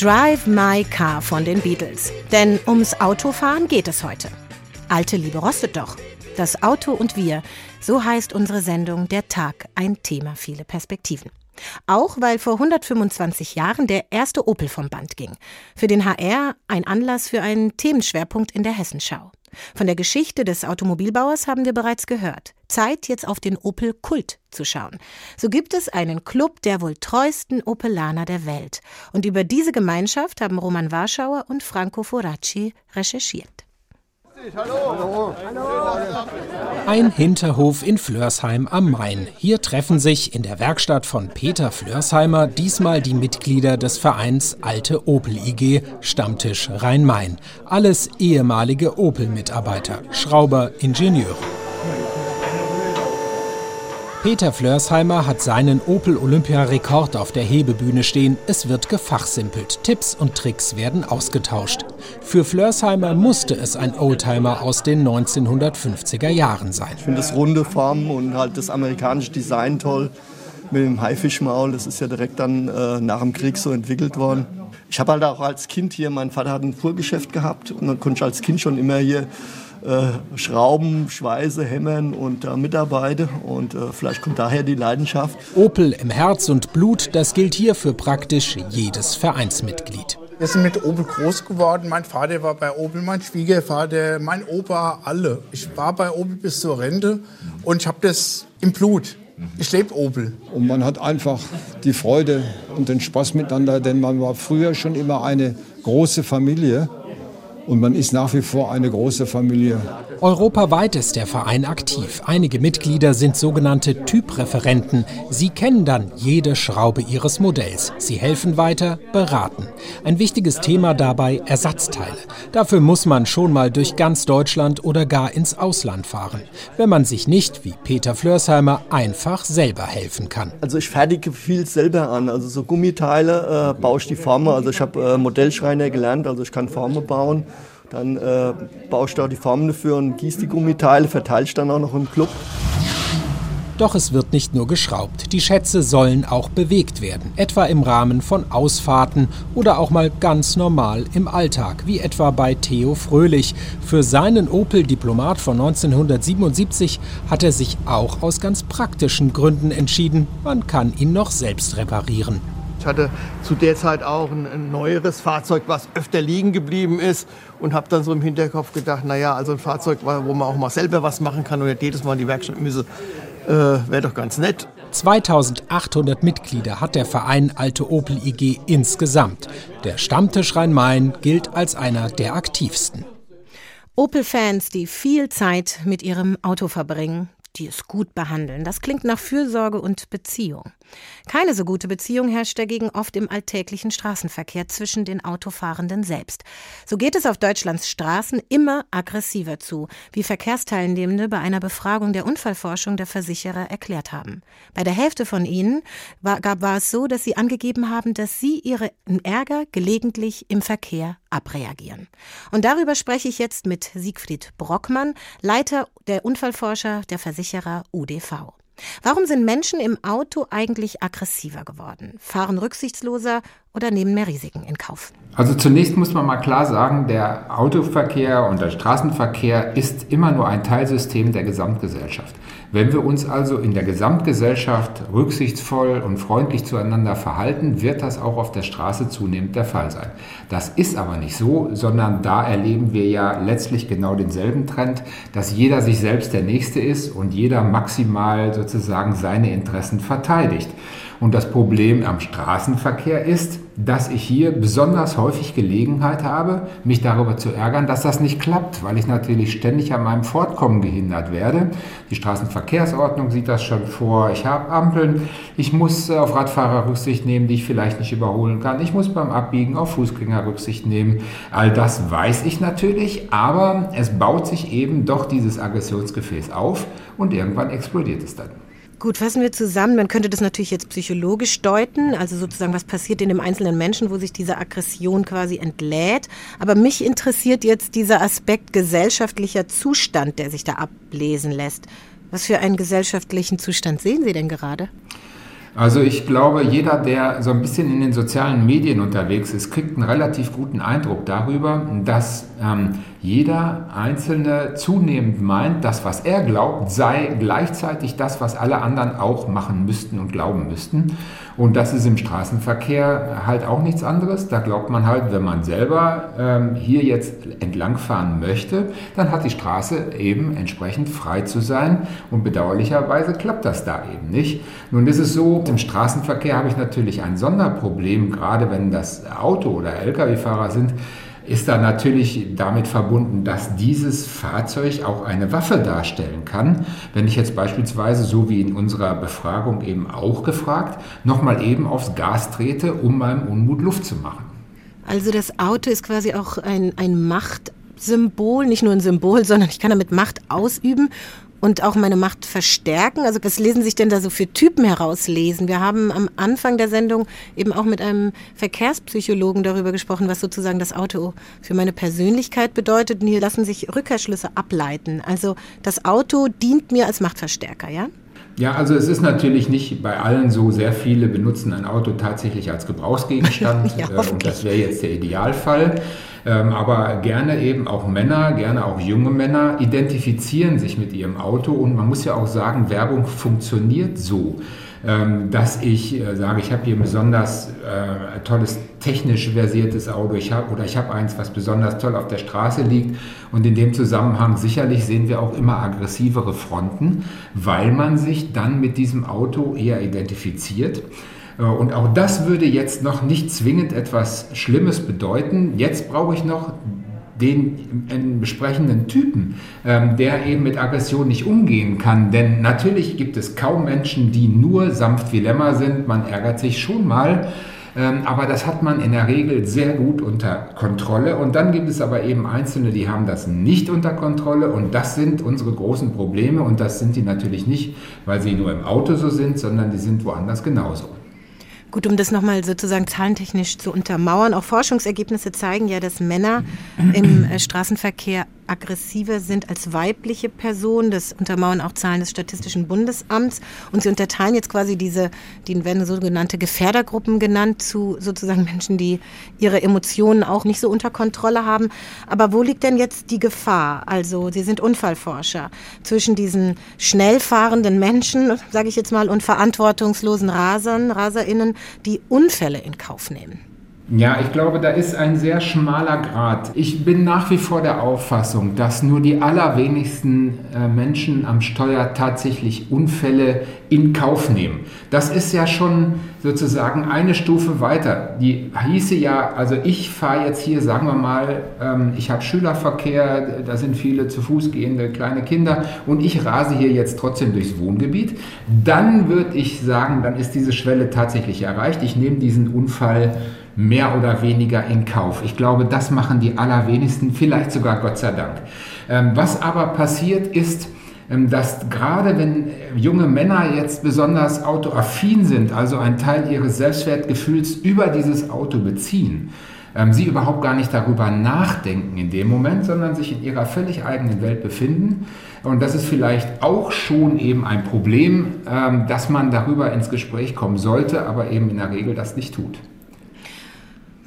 Drive My Car von den Beatles. Denn ums Autofahren geht es heute. Alte Liebe rostet doch. Das Auto und wir, so heißt unsere Sendung Der Tag, ein Thema, viele Perspektiven. Auch weil vor 125 Jahren der erste Opel vom Band ging. Für den HR ein Anlass für einen Themenschwerpunkt in der Hessenschau. Von der Geschichte des Automobilbauers haben wir bereits gehört. Zeit, jetzt auf den Opel Kult zu schauen. So gibt es einen Club der wohl treuesten Opelaner der Welt. Und über diese Gemeinschaft haben Roman Warschauer und Franco Foracci recherchiert. Hallo. Ein Hinterhof in Flörsheim am Main. Hier treffen sich in der Werkstatt von Peter Flörsheimer diesmal die Mitglieder des Vereins Alte Opel IG Stammtisch Rhein-Main. Alles ehemalige Opel-Mitarbeiter, Schrauber, Ingenieure. Peter Flörsheimer hat seinen Opel Olympia-Rekord auf der Hebebühne stehen. Es wird gefachsimpelt. Tipps und Tricks werden ausgetauscht. Für Flörsheimer musste es ein Oldtimer aus den 1950er Jahren sein. Ich finde das runde Formen und halt das amerikanische Design toll mit dem Haifischmaul. Das ist ja direkt dann äh, nach dem Krieg so entwickelt worden. Ich habe halt auch als Kind hier, mein Vater hat ein Fuhrgeschäft gehabt und dann konnte ich als Kind schon immer hier äh, Schrauben, Schweiße, Hämmern und äh, mitarbeite. Und äh, vielleicht kommt daher die Leidenschaft. Opel im Herz und Blut, das gilt hier für praktisch jedes Vereinsmitglied. Wir sind mit Opel groß geworden. Mein Vater war bei Opel, mein Schwiegervater, mein Opa, alle. Ich war bei Opel bis zur Rente und ich habe das im Blut. Ich lebe Opel. Und man hat einfach die Freude und den Spaß miteinander, denn man war früher schon immer eine große Familie. Und man ist nach wie vor eine große Familie. Europaweit ist der Verein aktiv. Einige Mitglieder sind sogenannte Typreferenten. Sie kennen dann jede Schraube ihres Modells. Sie helfen weiter, beraten. Ein wichtiges Thema dabei Ersatzteile. Dafür muss man schon mal durch ganz Deutschland oder gar ins Ausland fahren, wenn man sich nicht, wie Peter Flörsheimer, einfach selber helfen kann. Also ich fertige viel selber an. Also so Gummiteile äh, baue ich die Formen. Also ich habe äh, Modellschreiner gelernt, also ich kann Formen bauen. Dann äh, baust du auch die Formen dafür und gießt die Gummiteile, verteilst dann auch noch im Club. Doch es wird nicht nur geschraubt. Die Schätze sollen auch bewegt werden, etwa im Rahmen von Ausfahrten oder auch mal ganz normal im Alltag, wie etwa bei Theo Fröhlich. Für seinen Opel Diplomat von 1977 hat er sich auch aus ganz praktischen Gründen entschieden, man kann ihn noch selbst reparieren. Ich hatte zu der Zeit auch ein, ein neueres Fahrzeug, was öfter liegen geblieben ist und habe dann so im Hinterkopf gedacht, naja, also ein Fahrzeug, wo man auch mal selber was machen kann und nicht jedes Mal in die Werkstatt müsse, äh, wäre doch ganz nett. 2800 Mitglieder hat der Verein Alte Opel IG insgesamt. Der Stammtisch Rhein-Main gilt als einer der aktivsten. Opel-Fans, die viel Zeit mit ihrem Auto verbringen, die es gut behandeln. Das klingt nach Fürsorge und Beziehung. Keine so gute Beziehung herrscht dagegen oft im alltäglichen Straßenverkehr zwischen den Autofahrenden selbst. So geht es auf Deutschlands Straßen immer aggressiver zu, wie Verkehrsteilnehmende bei einer Befragung der Unfallforschung der Versicherer erklärt haben. Bei der Hälfte von ihnen war, war es so, dass sie angegeben haben, dass sie ihren Ärger gelegentlich im Verkehr abreagieren. Und darüber spreche ich jetzt mit Siegfried Brockmann, Leiter der Unfallforscher der Versicherer UDV. Warum sind Menschen im Auto eigentlich aggressiver geworden, fahren rücksichtsloser oder nehmen mehr Risiken in Kauf? Also zunächst muss man mal klar sagen, der Autoverkehr und der Straßenverkehr ist immer nur ein Teilsystem der Gesamtgesellschaft. Wenn wir uns also in der Gesamtgesellschaft rücksichtsvoll und freundlich zueinander verhalten, wird das auch auf der Straße zunehmend der Fall sein. Das ist aber nicht so, sondern da erleben wir ja letztlich genau denselben Trend, dass jeder sich selbst der Nächste ist und jeder maximal sozusagen seine Interessen verteidigt. Und das Problem am Straßenverkehr ist, dass ich hier besonders häufig Gelegenheit habe, mich darüber zu ärgern, dass das nicht klappt, weil ich natürlich ständig an meinem Fortkommen gehindert werde. Die Straßenverkehrsordnung sieht das schon vor. Ich habe Ampeln. Ich muss auf Radfahrer Rücksicht nehmen, die ich vielleicht nicht überholen kann. Ich muss beim Abbiegen auf Fußgänger Rücksicht nehmen. All das weiß ich natürlich, aber es baut sich eben doch dieses Aggressionsgefäß auf und irgendwann explodiert es dann. Gut, fassen wir zusammen. Man könnte das natürlich jetzt psychologisch deuten, also sozusagen, was passiert in dem einzelnen Menschen, wo sich diese Aggression quasi entlädt. Aber mich interessiert jetzt dieser Aspekt gesellschaftlicher Zustand, der sich da ablesen lässt. Was für einen gesellschaftlichen Zustand sehen Sie denn gerade? Also ich glaube, jeder, der so ein bisschen in den sozialen Medien unterwegs ist, kriegt einen relativ guten Eindruck darüber, dass ähm, jeder Einzelne zunehmend meint, das, was er glaubt, sei gleichzeitig das, was alle anderen auch machen müssten und glauben müssten. Und das ist im Straßenverkehr halt auch nichts anderes. Da glaubt man halt, wenn man selber ähm, hier jetzt entlangfahren möchte, dann hat die Straße eben entsprechend frei zu sein. Und bedauerlicherweise klappt das da eben nicht. Nun ist es so, im Straßenverkehr habe ich natürlich ein Sonderproblem, gerade wenn das Auto- oder Lkw-Fahrer sind ist da natürlich damit verbunden, dass dieses Fahrzeug auch eine Waffe darstellen kann. Wenn ich jetzt beispielsweise, so wie in unserer Befragung eben auch gefragt, nochmal eben aufs Gas trete, um meinem Unmut Luft zu machen. Also das Auto ist quasi auch ein, ein Machtsymbol, nicht nur ein Symbol, sondern ich kann damit Macht ausüben. Und auch meine Macht verstärken? Also was lesen sich denn da so für Typen herauslesen? Wir haben am Anfang der Sendung eben auch mit einem Verkehrspsychologen darüber gesprochen, was sozusagen das Auto für meine Persönlichkeit bedeutet. Und hier lassen sich Rückkehrschlüsse ableiten. Also das Auto dient mir als Machtverstärker, ja? Ja, also es ist natürlich nicht bei allen so, sehr viele benutzen ein Auto tatsächlich als Gebrauchsgegenstand ja, äh, und das wäre jetzt der Idealfall. Ähm, aber gerne eben auch Männer, gerne auch junge Männer identifizieren sich mit ihrem Auto und man muss ja auch sagen, Werbung funktioniert so ähm, dass ich äh, sage, ich habe hier ein besonders äh, tolles technisch versiertes Auto ich hab, oder ich habe eins, was besonders toll auf der Straße liegt. Und in dem Zusammenhang sicherlich sehen wir auch immer aggressivere Fronten, weil man sich dann mit diesem Auto eher identifiziert. Äh, und auch das würde jetzt noch nicht zwingend etwas Schlimmes bedeuten. Jetzt brauche ich noch den besprechenden Typen, ähm, der eben mit Aggression nicht umgehen kann. Denn natürlich gibt es kaum Menschen, die nur sanft wie Lämmer sind. Man ärgert sich schon mal. Ähm, aber das hat man in der Regel sehr gut unter Kontrolle. Und dann gibt es aber eben Einzelne, die haben das nicht unter Kontrolle. Und das sind unsere großen Probleme. Und das sind die natürlich nicht, weil sie nur im Auto so sind, sondern die sind woanders genauso. Gut, um das nochmal sozusagen zahlentechnisch zu untermauern, auch Forschungsergebnisse zeigen ja, dass Männer im äh, Straßenverkehr aggressiver sind als weibliche Personen. Das untermauern auch Zahlen des Statistischen Bundesamts. Und sie unterteilen jetzt quasi diese, die werden sogenannte Gefährdergruppen genannt, zu sozusagen Menschen, die ihre Emotionen auch nicht so unter Kontrolle haben. Aber wo liegt denn jetzt die Gefahr? Also, Sie sind Unfallforscher zwischen diesen schnell fahrenden Menschen, sage ich jetzt mal, und verantwortungslosen Rasern, RaserInnen, die Unfälle in Kauf nehmen. Ja, ich glaube, da ist ein sehr schmaler Grad. Ich bin nach wie vor der Auffassung, dass nur die allerwenigsten äh, Menschen am Steuer tatsächlich Unfälle in Kauf nehmen. Das ist ja schon sozusagen eine Stufe weiter. Die hieße ja, also ich fahre jetzt hier, sagen wir mal, ähm, ich habe Schülerverkehr, da sind viele zu Fuß gehende kleine Kinder und ich rase hier jetzt trotzdem durchs Wohngebiet. Dann würde ich sagen, dann ist diese Schwelle tatsächlich erreicht. Ich nehme diesen Unfall mehr oder weniger in Kauf. Ich glaube, das machen die allerwenigsten, vielleicht sogar Gott sei Dank. Ähm, was aber passiert ist, ähm, dass gerade wenn junge Männer jetzt besonders autoaffin sind, also einen Teil ihres Selbstwertgefühls über dieses Auto beziehen, ähm, sie überhaupt gar nicht darüber nachdenken in dem Moment, sondern sich in ihrer völlig eigenen Welt befinden. Und das ist vielleicht auch schon eben ein Problem, dass man darüber ins Gespräch kommen sollte, aber eben in der Regel das nicht tut.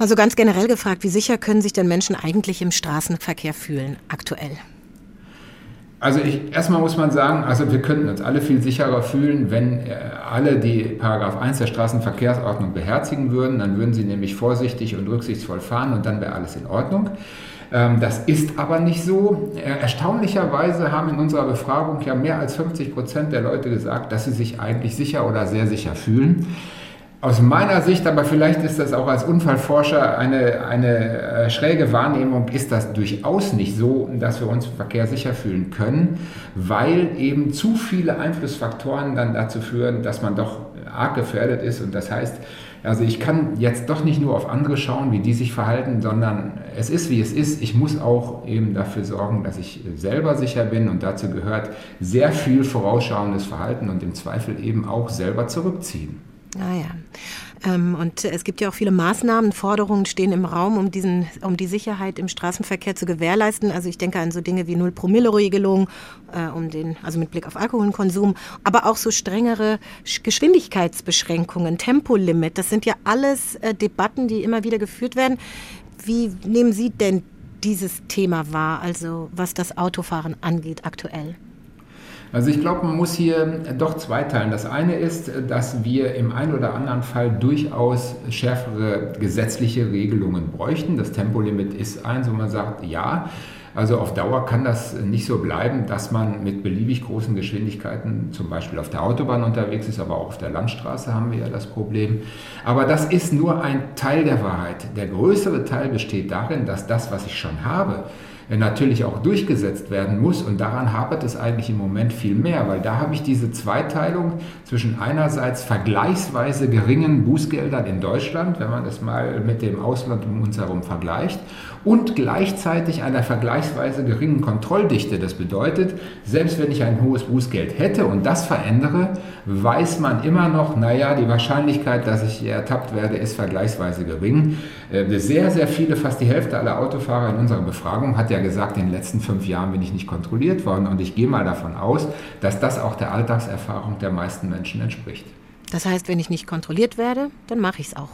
Also ganz generell gefragt, wie sicher können sich denn Menschen eigentlich im Straßenverkehr fühlen aktuell? Also ich, erstmal muss man sagen, also wir könnten uns alle viel sicherer fühlen, wenn äh, alle die Paragraph 1 der Straßenverkehrsordnung beherzigen würden. Dann würden sie nämlich vorsichtig und rücksichtsvoll fahren und dann wäre alles in Ordnung. Ähm, das ist aber nicht so. Äh, erstaunlicherweise haben in unserer Befragung ja mehr als 50 Prozent der Leute gesagt, dass sie sich eigentlich sicher oder sehr sicher fühlen. Aus meiner Sicht, aber vielleicht ist das auch als Unfallforscher eine, eine äh, schräge Wahrnehmung, ist das durchaus nicht so, dass wir uns verkehrssicher fühlen können, weil eben zu viele Einflussfaktoren dann dazu führen, dass man doch arg gefährdet ist. Und das heißt, also ich kann jetzt doch nicht nur auf andere schauen, wie die sich verhalten, sondern es ist, wie es ist. Ich muss auch eben dafür sorgen, dass ich selber sicher bin und dazu gehört sehr viel vorausschauendes Verhalten und im Zweifel eben auch selber zurückziehen. Ah ja. Ähm, und es gibt ja auch viele Maßnahmen, Forderungen stehen im Raum, um, diesen, um die Sicherheit im Straßenverkehr zu gewährleisten. Also ich denke an so Dinge wie Null-Promille-Regelung, äh, um also mit Blick auf Alkoholkonsum, aber auch so strengere Geschwindigkeitsbeschränkungen, Tempolimit. Das sind ja alles äh, Debatten, die immer wieder geführt werden. Wie nehmen Sie denn dieses Thema wahr, also was das Autofahren angeht aktuell? Also ich glaube, man muss hier doch zweiteilen. Das eine ist, dass wir im einen oder anderen Fall durchaus schärfere gesetzliche Regelungen bräuchten. Das Tempolimit ist eins, wo man sagt, ja, also auf Dauer kann das nicht so bleiben, dass man mit beliebig großen Geschwindigkeiten zum Beispiel auf der Autobahn unterwegs ist, aber auch auf der Landstraße haben wir ja das Problem. Aber das ist nur ein Teil der Wahrheit. Der größere Teil besteht darin, dass das, was ich schon habe, natürlich auch durchgesetzt werden muss. Und daran hapert es eigentlich im Moment viel mehr, weil da habe ich diese Zweiteilung zwischen einerseits vergleichsweise geringen Bußgeldern in Deutschland, wenn man das mal mit dem Ausland um uns herum vergleicht, und gleichzeitig einer vergleichsweise geringen Kontrolldichte. Das bedeutet, selbst wenn ich ein hohes Bußgeld hätte und das verändere, weiß man immer noch, naja, die Wahrscheinlichkeit, dass ich ertappt werde, ist vergleichsweise gering. Äh, sehr, sehr viele, fast die Hälfte aller Autofahrer in unserer Befragung hat ja gesagt, in den letzten fünf Jahren bin ich nicht kontrolliert worden und ich gehe mal davon aus, dass das auch der Alltagserfahrung der meisten Menschen entspricht. Das heißt, wenn ich nicht kontrolliert werde, dann mache ich es auch.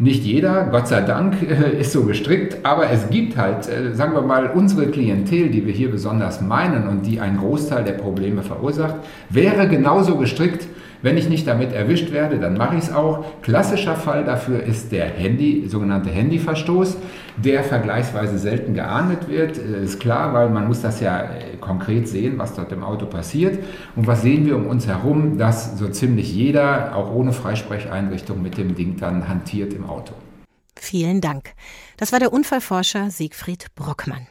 Nicht jeder, Gott sei Dank, ist so gestrickt, aber es gibt halt, äh, sagen wir mal, unsere Klientel, die wir hier besonders meinen und die einen Großteil der Probleme verursacht, wäre genauso gestrickt, wenn ich nicht damit erwischt werde, dann mache ich es auch. Klassischer Fall dafür ist der Handy, sogenannte Handyverstoß, der vergleichsweise selten geahndet wird. Äh, ist klar, weil man muss das ja äh, konkret sehen, was dort im Auto passiert. Und was sehen wir um uns herum, dass so ziemlich jeder, auch ohne Freisprecheinrichtung, mit dem Ding dann hantiert im Auto. Vielen Dank. Das war der Unfallforscher Siegfried Brockmann.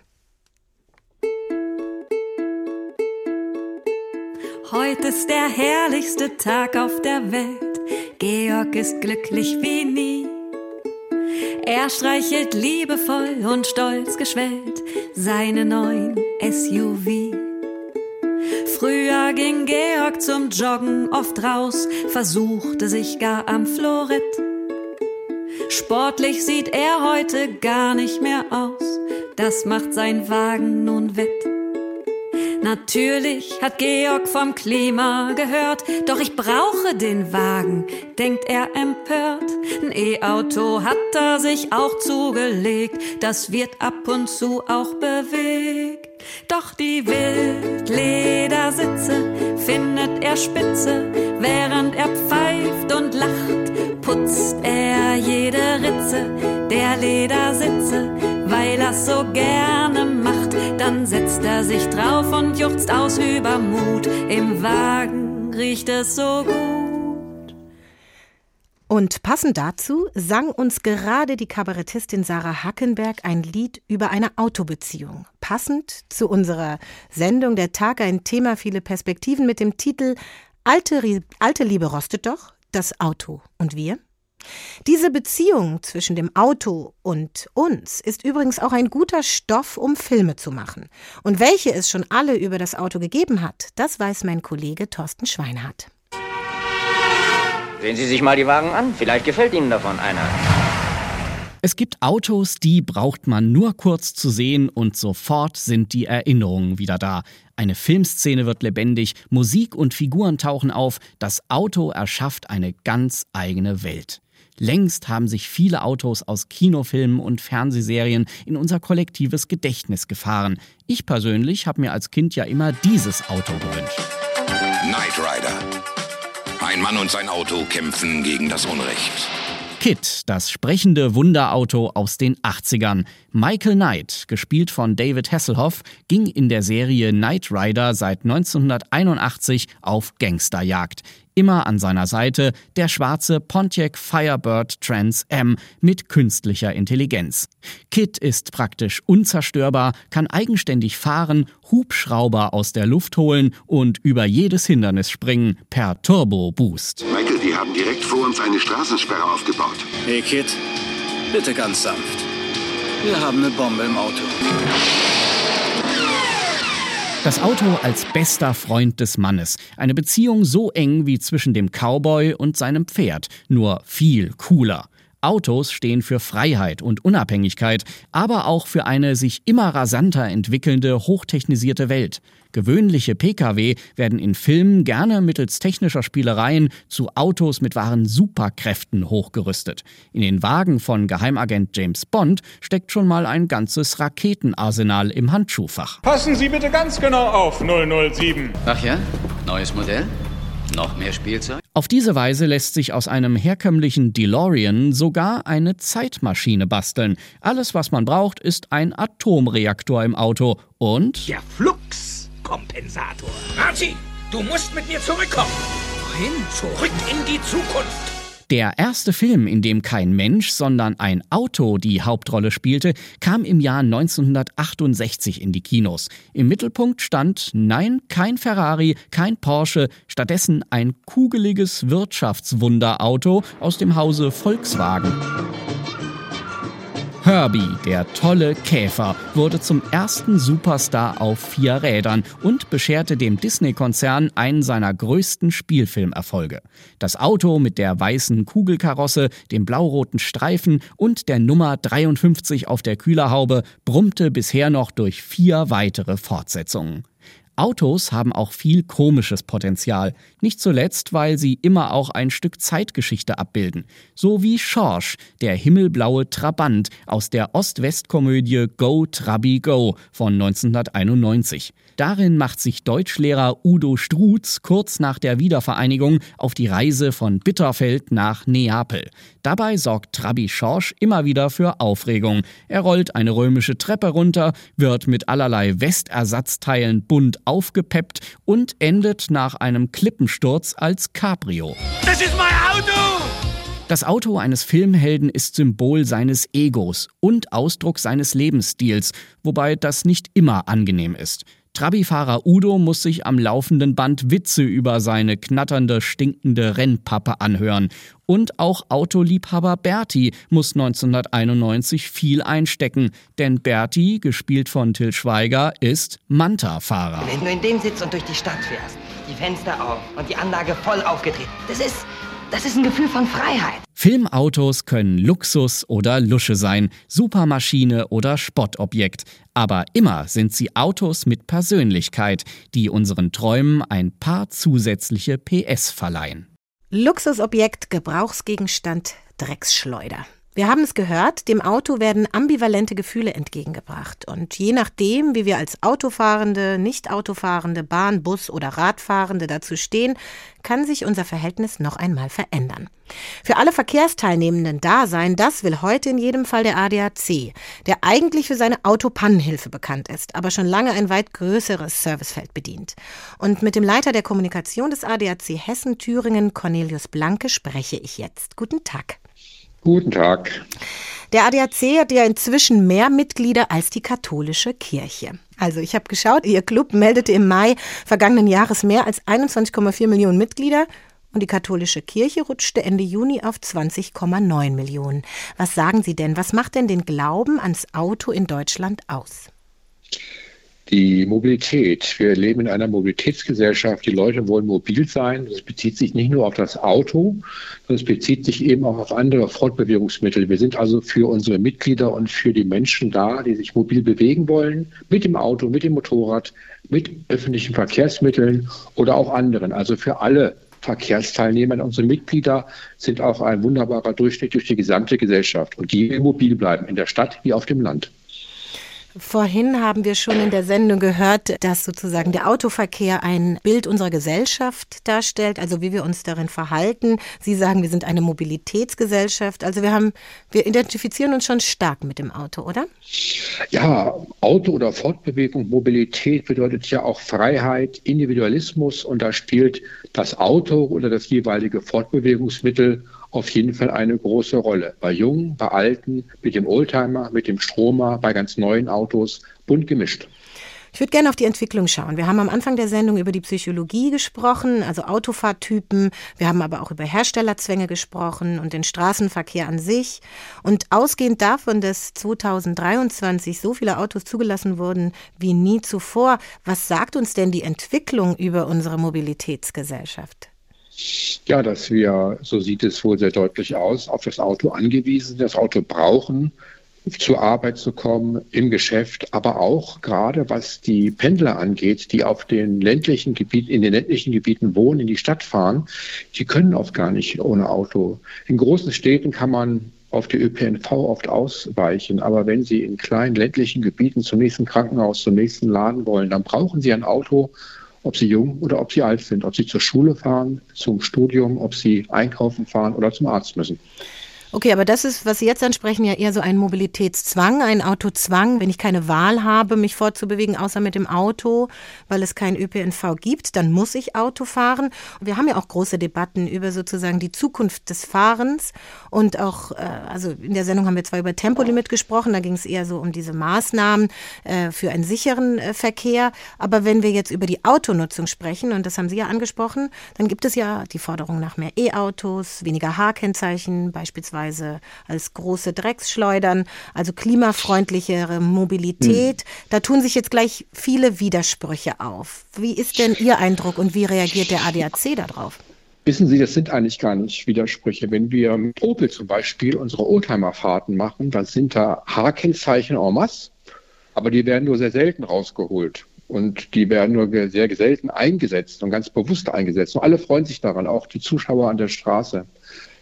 Heute ist der herrlichste Tag auf der Welt. Georg ist glücklich wie nie. Er streichelt liebevoll und stolz geschwellt seine neuen SUV. Früher ging Georg zum Joggen oft raus, versuchte sich gar am Florett. Sportlich sieht er heute gar nicht mehr aus, das macht sein Wagen nun wett. Natürlich hat Georg vom Klima gehört, doch ich brauche den Wagen, denkt er empört. Ein E-Auto hat er sich auch zugelegt, das wird ab und zu auch bewegt. Doch die Wildledersitze findet er spitze, während er pfeift und lacht, putzt er jede Ritze der Ledersitze, weil er's so gerne macht. Dann setzt er sich drauf und juchzt aus Übermut. Im Wagen riecht es so gut. Und passend dazu sang uns gerade die Kabarettistin Sarah Hackenberg ein Lied über eine Autobeziehung. Passend zu unserer Sendung Der Tag ein Thema, viele Perspektiven mit dem Titel Alte, Alte Liebe rostet doch, das Auto und wir. Diese Beziehung zwischen dem Auto und uns ist übrigens auch ein guter Stoff, um Filme zu machen. Und welche es schon alle über das Auto gegeben hat, das weiß mein Kollege Thorsten Schweinhardt. Sehen Sie sich mal die Wagen an, vielleicht gefällt Ihnen davon einer. Es gibt Autos, die braucht man nur kurz zu sehen und sofort sind die Erinnerungen wieder da. Eine Filmszene wird lebendig, Musik und Figuren tauchen auf, das Auto erschafft eine ganz eigene Welt. Längst haben sich viele Autos aus Kinofilmen und Fernsehserien in unser kollektives Gedächtnis gefahren. Ich persönlich habe mir als Kind ja immer dieses Auto gewünscht. Knight Rider. Ein Mann und sein Auto kämpfen gegen das Unrecht. Kit, das sprechende Wunderauto aus den 80ern. Michael Knight, gespielt von David Hasselhoff, ging in der Serie Knight Rider seit 1981 auf Gangsterjagd. Immer an seiner Seite der schwarze Pontiac Firebird Trans M mit künstlicher Intelligenz. Kit ist praktisch unzerstörbar, kann eigenständig fahren, Hubschrauber aus der Luft holen und über jedes Hindernis springen per Turbo Boost. Michael, die haben direkt vor uns eine Straßensperre aufgebaut. Hey Kit, bitte ganz sanft. Wir haben eine Bombe im Auto. Das Auto als bester Freund des Mannes. Eine Beziehung so eng wie zwischen dem Cowboy und seinem Pferd, nur viel cooler. Autos stehen für Freiheit und Unabhängigkeit, aber auch für eine sich immer rasanter entwickelnde, hochtechnisierte Welt. Gewöhnliche Pkw werden in Filmen gerne mittels technischer Spielereien zu Autos mit wahren Superkräften hochgerüstet. In den Wagen von Geheimagent James Bond steckt schon mal ein ganzes Raketenarsenal im Handschuhfach. Passen Sie bitte ganz genau auf, 007. Ach ja? Neues Modell? Noch mehr Spielzeug? Auf diese Weise lässt sich aus einem herkömmlichen DeLorean sogar eine Zeitmaschine basteln. Alles, was man braucht, ist ein Atomreaktor im Auto und der Fluxkompensator. Archie, du musst mit mir zurückkommen. Wohin? Zurück in die Zukunft. Der erste Film, in dem kein Mensch, sondern ein Auto die Hauptrolle spielte, kam im Jahr 1968 in die Kinos. Im Mittelpunkt stand nein, kein Ferrari, kein Porsche, stattdessen ein kugeliges Wirtschaftswunderauto aus dem Hause Volkswagen. Herbie, der tolle Käfer, wurde zum ersten Superstar auf vier Rädern und bescherte dem Disney-Konzern einen seiner größten Spielfilmerfolge. Das Auto mit der weißen Kugelkarosse, dem blauroten Streifen und der Nummer 53 auf der Kühlerhaube brummte bisher noch durch vier weitere Fortsetzungen. Autos haben auch viel komisches Potenzial, nicht zuletzt, weil sie immer auch ein Stück Zeitgeschichte abbilden. So wie Schorsch, der himmelblaue Trabant aus der Ost-West-Komödie Go Trabi Go von 1991. Darin macht sich Deutschlehrer Udo Strutz kurz nach der Wiedervereinigung auf die Reise von Bitterfeld nach Neapel. Dabei sorgt Trabi Schorsch immer wieder für Aufregung. Er rollt eine römische Treppe runter, wird mit allerlei Westersatzteilen bunt aufgepeppt und endet nach einem Klippensturz als Cabrio. Das ist mein Auto! Das Auto eines Filmhelden ist Symbol seines Egos und Ausdruck seines Lebensstils, wobei das nicht immer angenehm ist. Trabi-Fahrer Udo muss sich am laufenden Band Witze über seine knatternde, stinkende Rennpappe anhören. Und auch Autoliebhaber Berti muss 1991 viel einstecken, denn Berti, gespielt von Till Schweiger, ist Manta-Fahrer. Wenn du in dem sitzt und durch die Stadt fährst, die Fenster auf und die Anlage voll aufgedreht, das ist, das ist ein Gefühl von Freiheit. Filmautos können Luxus oder Lusche sein, Supermaschine oder Spottobjekt. Aber immer sind sie Autos mit Persönlichkeit, die unseren Träumen ein paar zusätzliche PS verleihen. Luxusobjekt, Gebrauchsgegenstand, Drecksschleuder. Wir haben es gehört, dem Auto werden ambivalente Gefühle entgegengebracht. Und je nachdem, wie wir als Autofahrende, Nicht-Autofahrende, Bahn, Bus oder Radfahrende dazu stehen, kann sich unser Verhältnis noch einmal verändern. Für alle Verkehrsteilnehmenden da sein, das will heute in jedem Fall der ADAC, der eigentlich für seine Autopannenhilfe bekannt ist, aber schon lange ein weit größeres Servicefeld bedient. Und mit dem Leiter der Kommunikation des ADAC Hessen-Thüringen, Cornelius Blanke, spreche ich jetzt. Guten Tag. Guten Tag. Der ADAC hat ja inzwischen mehr Mitglieder als die katholische Kirche. Also ich habe geschaut, Ihr Club meldete im Mai vergangenen Jahres mehr als 21,4 Millionen Mitglieder und die katholische Kirche rutschte Ende Juni auf 20,9 Millionen. Was sagen Sie denn? Was macht denn den Glauben ans Auto in Deutschland aus? Die Mobilität. Wir leben in einer Mobilitätsgesellschaft. Die Leute wollen mobil sein. Das bezieht sich nicht nur auf das Auto, sondern es bezieht sich eben auch auf andere Fortbewegungsmittel. Wir sind also für unsere Mitglieder und für die Menschen da, die sich mobil bewegen wollen, mit dem Auto, mit dem Motorrad, mit öffentlichen Verkehrsmitteln oder auch anderen. Also für alle Verkehrsteilnehmer. Unsere Mitglieder sind auch ein wunderbarer Durchschnitt durch die gesamte Gesellschaft und die mobil bleiben, in der Stadt wie auf dem Land. Vorhin haben wir schon in der Sendung gehört, dass sozusagen der Autoverkehr ein Bild unserer Gesellschaft darstellt, also wie wir uns darin verhalten. Sie sagen, wir sind eine Mobilitätsgesellschaft. Also wir haben, wir identifizieren uns schon stark mit dem Auto, oder? Ja, Auto oder Fortbewegung, Mobilität bedeutet ja auch Freiheit, Individualismus und da spielt das Auto oder das jeweilige Fortbewegungsmittel auf jeden Fall eine große Rolle. Bei Jungen, bei Alten, mit dem Oldtimer, mit dem Stromer, bei ganz neuen Autos, bunt gemischt. Ich würde gerne auf die Entwicklung schauen. Wir haben am Anfang der Sendung über die Psychologie gesprochen, also Autofahrtypen. Wir haben aber auch über Herstellerzwänge gesprochen und den Straßenverkehr an sich. Und ausgehend davon, dass 2023 so viele Autos zugelassen wurden wie nie zuvor, was sagt uns denn die Entwicklung über unsere Mobilitätsgesellschaft? Ja, dass wir, so sieht es wohl sehr deutlich aus, auf das Auto angewiesen, das Auto brauchen, zur Arbeit zu kommen, im Geschäft, aber auch gerade was die Pendler angeht, die auf den ländlichen Gebieten, in den ländlichen Gebieten wohnen, in die Stadt fahren, die können oft gar nicht ohne Auto. In großen Städten kann man auf die ÖPNV oft ausweichen, aber wenn Sie in kleinen ländlichen Gebieten zum nächsten Krankenhaus, zum nächsten Laden wollen, dann brauchen Sie ein Auto, ob sie jung oder ob sie alt sind, ob sie zur Schule fahren, zum Studium, ob sie einkaufen fahren oder zum Arzt müssen. Okay, aber das ist, was Sie jetzt ansprechen, ja eher so ein Mobilitätszwang, ein Autozwang, wenn ich keine Wahl habe, mich fortzubewegen, außer mit dem Auto, weil es kein ÖPNV gibt, dann muss ich Auto fahren. Wir haben ja auch große Debatten über sozusagen die Zukunft des Fahrens und auch, äh, also in der Sendung haben wir zwar über Tempolimit gesprochen, da ging es eher so um diese Maßnahmen äh, für einen sicheren äh, Verkehr, aber wenn wir jetzt über die Autonutzung sprechen, und das haben Sie ja angesprochen, dann gibt es ja die Forderung nach mehr E-Autos, weniger H-Kennzeichen, beispielsweise beispielsweise als große Drecksschleudern, also klimafreundlichere Mobilität. Hm. Da tun sich jetzt gleich viele Widersprüche auf. Wie ist denn Ihr Eindruck und wie reagiert der ADAC darauf? Wissen Sie, das sind eigentlich gar nicht Widersprüche. Wenn wir mit Opel zum Beispiel unsere Oldtimer-Fahrten machen, dann sind da H-Kennzeichen en masse, aber die werden nur sehr selten rausgeholt. Und die werden nur sehr selten eingesetzt und ganz bewusst eingesetzt. Und alle freuen sich daran, auch die Zuschauer an der Straße.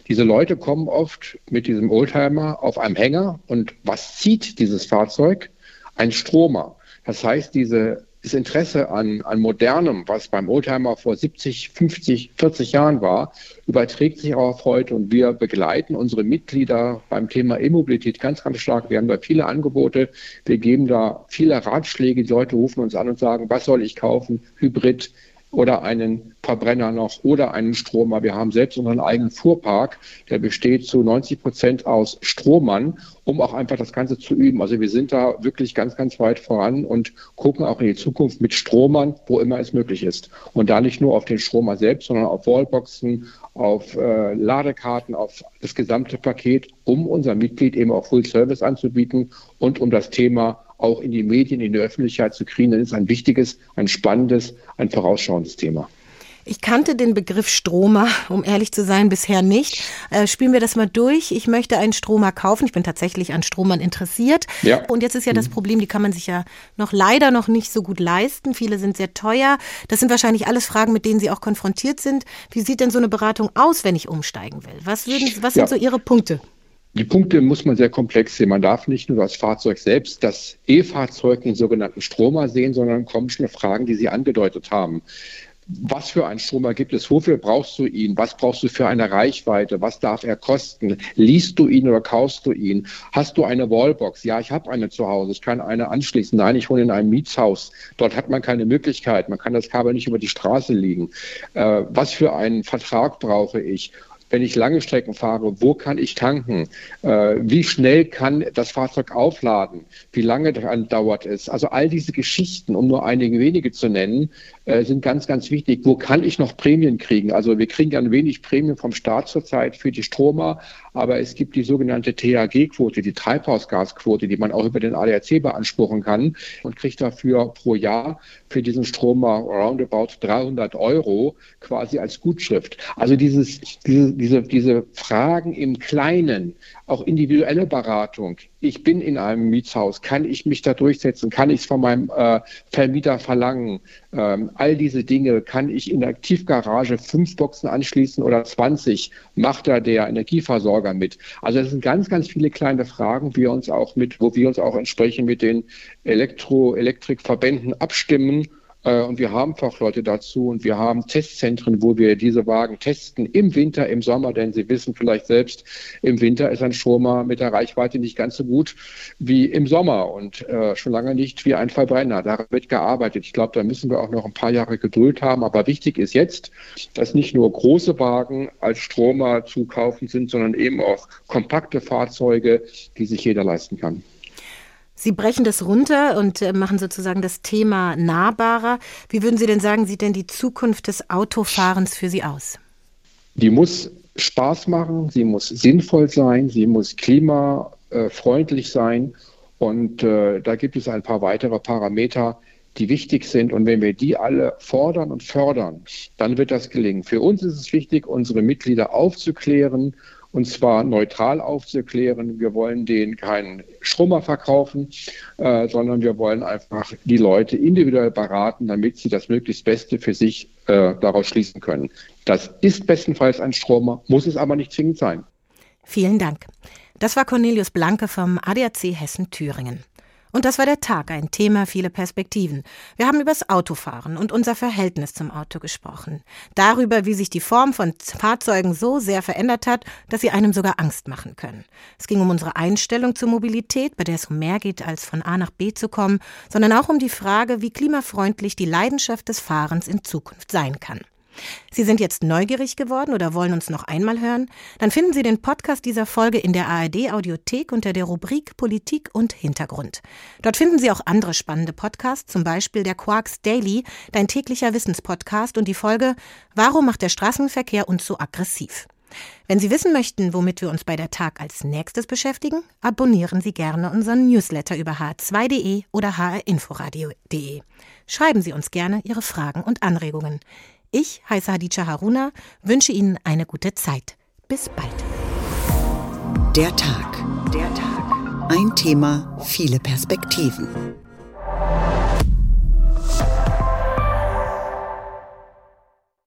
Diese Leute kommen oft mit diesem Oldtimer auf einem Hänger und was zieht dieses Fahrzeug? Ein Stromer. Das heißt, diese, das Interesse an, an Modernem, was beim Oldtimer vor 70, 50, 40 Jahren war, überträgt sich auch auf heute und wir begleiten unsere Mitglieder beim Thema E-Mobilität ganz, ganz stark. Wir haben da viele Angebote. Wir geben da viele Ratschläge. Die Leute rufen uns an und sagen, was soll ich kaufen? Hybrid, oder einen Verbrenner noch oder einen Stromer. Wir haben selbst unseren eigenen Fuhrpark, der besteht zu 90 Prozent aus Stromern, um auch einfach das Ganze zu üben. Also wir sind da wirklich ganz, ganz weit voran und gucken auch in die Zukunft mit Stromern, wo immer es möglich ist. Und da nicht nur auf den Stromer selbst, sondern auf Wallboxen, auf äh, Ladekarten, auf das gesamte Paket, um unser Mitglied eben auch Full Service anzubieten und um das Thema auch in die Medien, in die Öffentlichkeit zu kriegen, dann ist ein wichtiges, ein spannendes, ein vorausschauendes Thema. Ich kannte den Begriff Stromer, um ehrlich zu sein, bisher nicht. Äh, spielen wir das mal durch. Ich möchte einen Stromer kaufen. Ich bin tatsächlich an Stromern interessiert. Ja. Und jetzt ist ja das mhm. Problem, die kann man sich ja noch leider noch nicht so gut leisten. Viele sind sehr teuer. Das sind wahrscheinlich alles Fragen, mit denen Sie auch konfrontiert sind. Wie sieht denn so eine Beratung aus, wenn ich umsteigen will? Was, würden, was sind ja. so Ihre Punkte? Die Punkte muss man sehr komplex sehen. Man darf nicht nur das Fahrzeug selbst, das E-Fahrzeug, den sogenannten Stromer sehen, sondern kommen schon Fragen, die Sie angedeutet haben. Was für einen Stromer gibt es? Wofür brauchst du ihn? Was brauchst du für eine Reichweite? Was darf er kosten? Liest du ihn oder kaufst du ihn? Hast du eine Wallbox? Ja, ich habe eine zu Hause. Ich kann eine anschließen. Nein, ich wohne in einem Mietshaus. Dort hat man keine Möglichkeit. Man kann das Kabel nicht über die Straße liegen. Äh, was für einen Vertrag brauche ich? Wenn ich lange Strecken fahre, wo kann ich tanken? Äh, wie schnell kann das Fahrzeug aufladen? Wie lange dauert es? Also all diese Geschichten, um nur einige wenige zu nennen, äh, sind ganz, ganz wichtig. Wo kann ich noch Prämien kriegen? Also wir kriegen ja ein wenig Prämien vom Staat zurzeit für die Stromer, aber es gibt die sogenannte THG-Quote, die Treibhausgasquote, die man auch über den ADAC beanspruchen kann und kriegt dafür pro Jahr für diesen Stromer roundabout 300 Euro quasi als Gutschrift. Also dieses, diese, diese, diese Fragen im Kleinen, auch individuelle Beratung. Ich bin in einem Mietshaus, kann ich mich da durchsetzen? Kann ich es von meinem äh, Vermieter verlangen? Ähm, all diese Dinge, kann ich in der Tiefgarage fünf Boxen anschließen oder 20? Macht da der Energieversorger mit? Also das sind ganz, ganz viele kleine Fragen, wir uns auch mit, wo wir uns auch entsprechend mit den Elektro-Elektrikverbänden abstimmen und wir haben Fachleute dazu und wir haben Testzentren, wo wir diese Wagen testen im Winter, im Sommer, denn Sie wissen vielleicht selbst, im Winter ist ein Stromer mit der Reichweite nicht ganz so gut wie im Sommer und äh, schon lange nicht wie ein Verbrenner. Daran wird gearbeitet. Ich glaube, da müssen wir auch noch ein paar Jahre Geduld haben. Aber wichtig ist jetzt, dass nicht nur große Wagen als Stromer zu kaufen sind, sondern eben auch kompakte Fahrzeuge, die sich jeder leisten kann. Sie brechen das runter und äh, machen sozusagen das Thema nahbarer. Wie würden Sie denn sagen, sieht denn die Zukunft des Autofahrens für Sie aus? Die muss Spaß machen, sie muss sinnvoll sein, sie muss klimafreundlich sein. Und äh, da gibt es ein paar weitere Parameter, die wichtig sind. Und wenn wir die alle fordern und fördern, dann wird das gelingen. Für uns ist es wichtig, unsere Mitglieder aufzuklären und zwar neutral aufzuklären. Wir wollen denen keinen Strommer verkaufen, äh, sondern wir wollen einfach die Leute individuell beraten, damit sie das möglichst Beste für sich äh, daraus schließen können. Das ist bestenfalls ein Stromer, muss es aber nicht zwingend sein. Vielen Dank. Das war Cornelius Blanke vom ADAC Hessen-Thüringen. Und das war der Tag, ein Thema, viele Perspektiven. Wir haben übers Autofahren und unser Verhältnis zum Auto gesprochen. Darüber, wie sich die Form von Fahrzeugen so sehr verändert hat, dass sie einem sogar Angst machen können. Es ging um unsere Einstellung zur Mobilität, bei der es um mehr geht, als von A nach B zu kommen, sondern auch um die Frage, wie klimafreundlich die Leidenschaft des Fahrens in Zukunft sein kann. Sie sind jetzt neugierig geworden oder wollen uns noch einmal hören? Dann finden Sie den Podcast dieser Folge in der ARD Audiothek unter der Rubrik Politik und Hintergrund. Dort finden Sie auch andere spannende Podcasts, zum Beispiel der Quarks Daily, dein täglicher Wissenspodcast und die Folge Warum macht der Straßenverkehr uns so aggressiv? Wenn Sie wissen möchten, womit wir uns bei der Tag als nächstes beschäftigen, abonnieren Sie gerne unseren Newsletter über hr2.de oder hrinforadio.de. Schreiben Sie uns gerne Ihre Fragen und Anregungen. Ich heiße Hadija Haruna, wünsche Ihnen eine gute Zeit. Bis bald. Der Tag. Der Tag. Ein Thema, viele Perspektiven.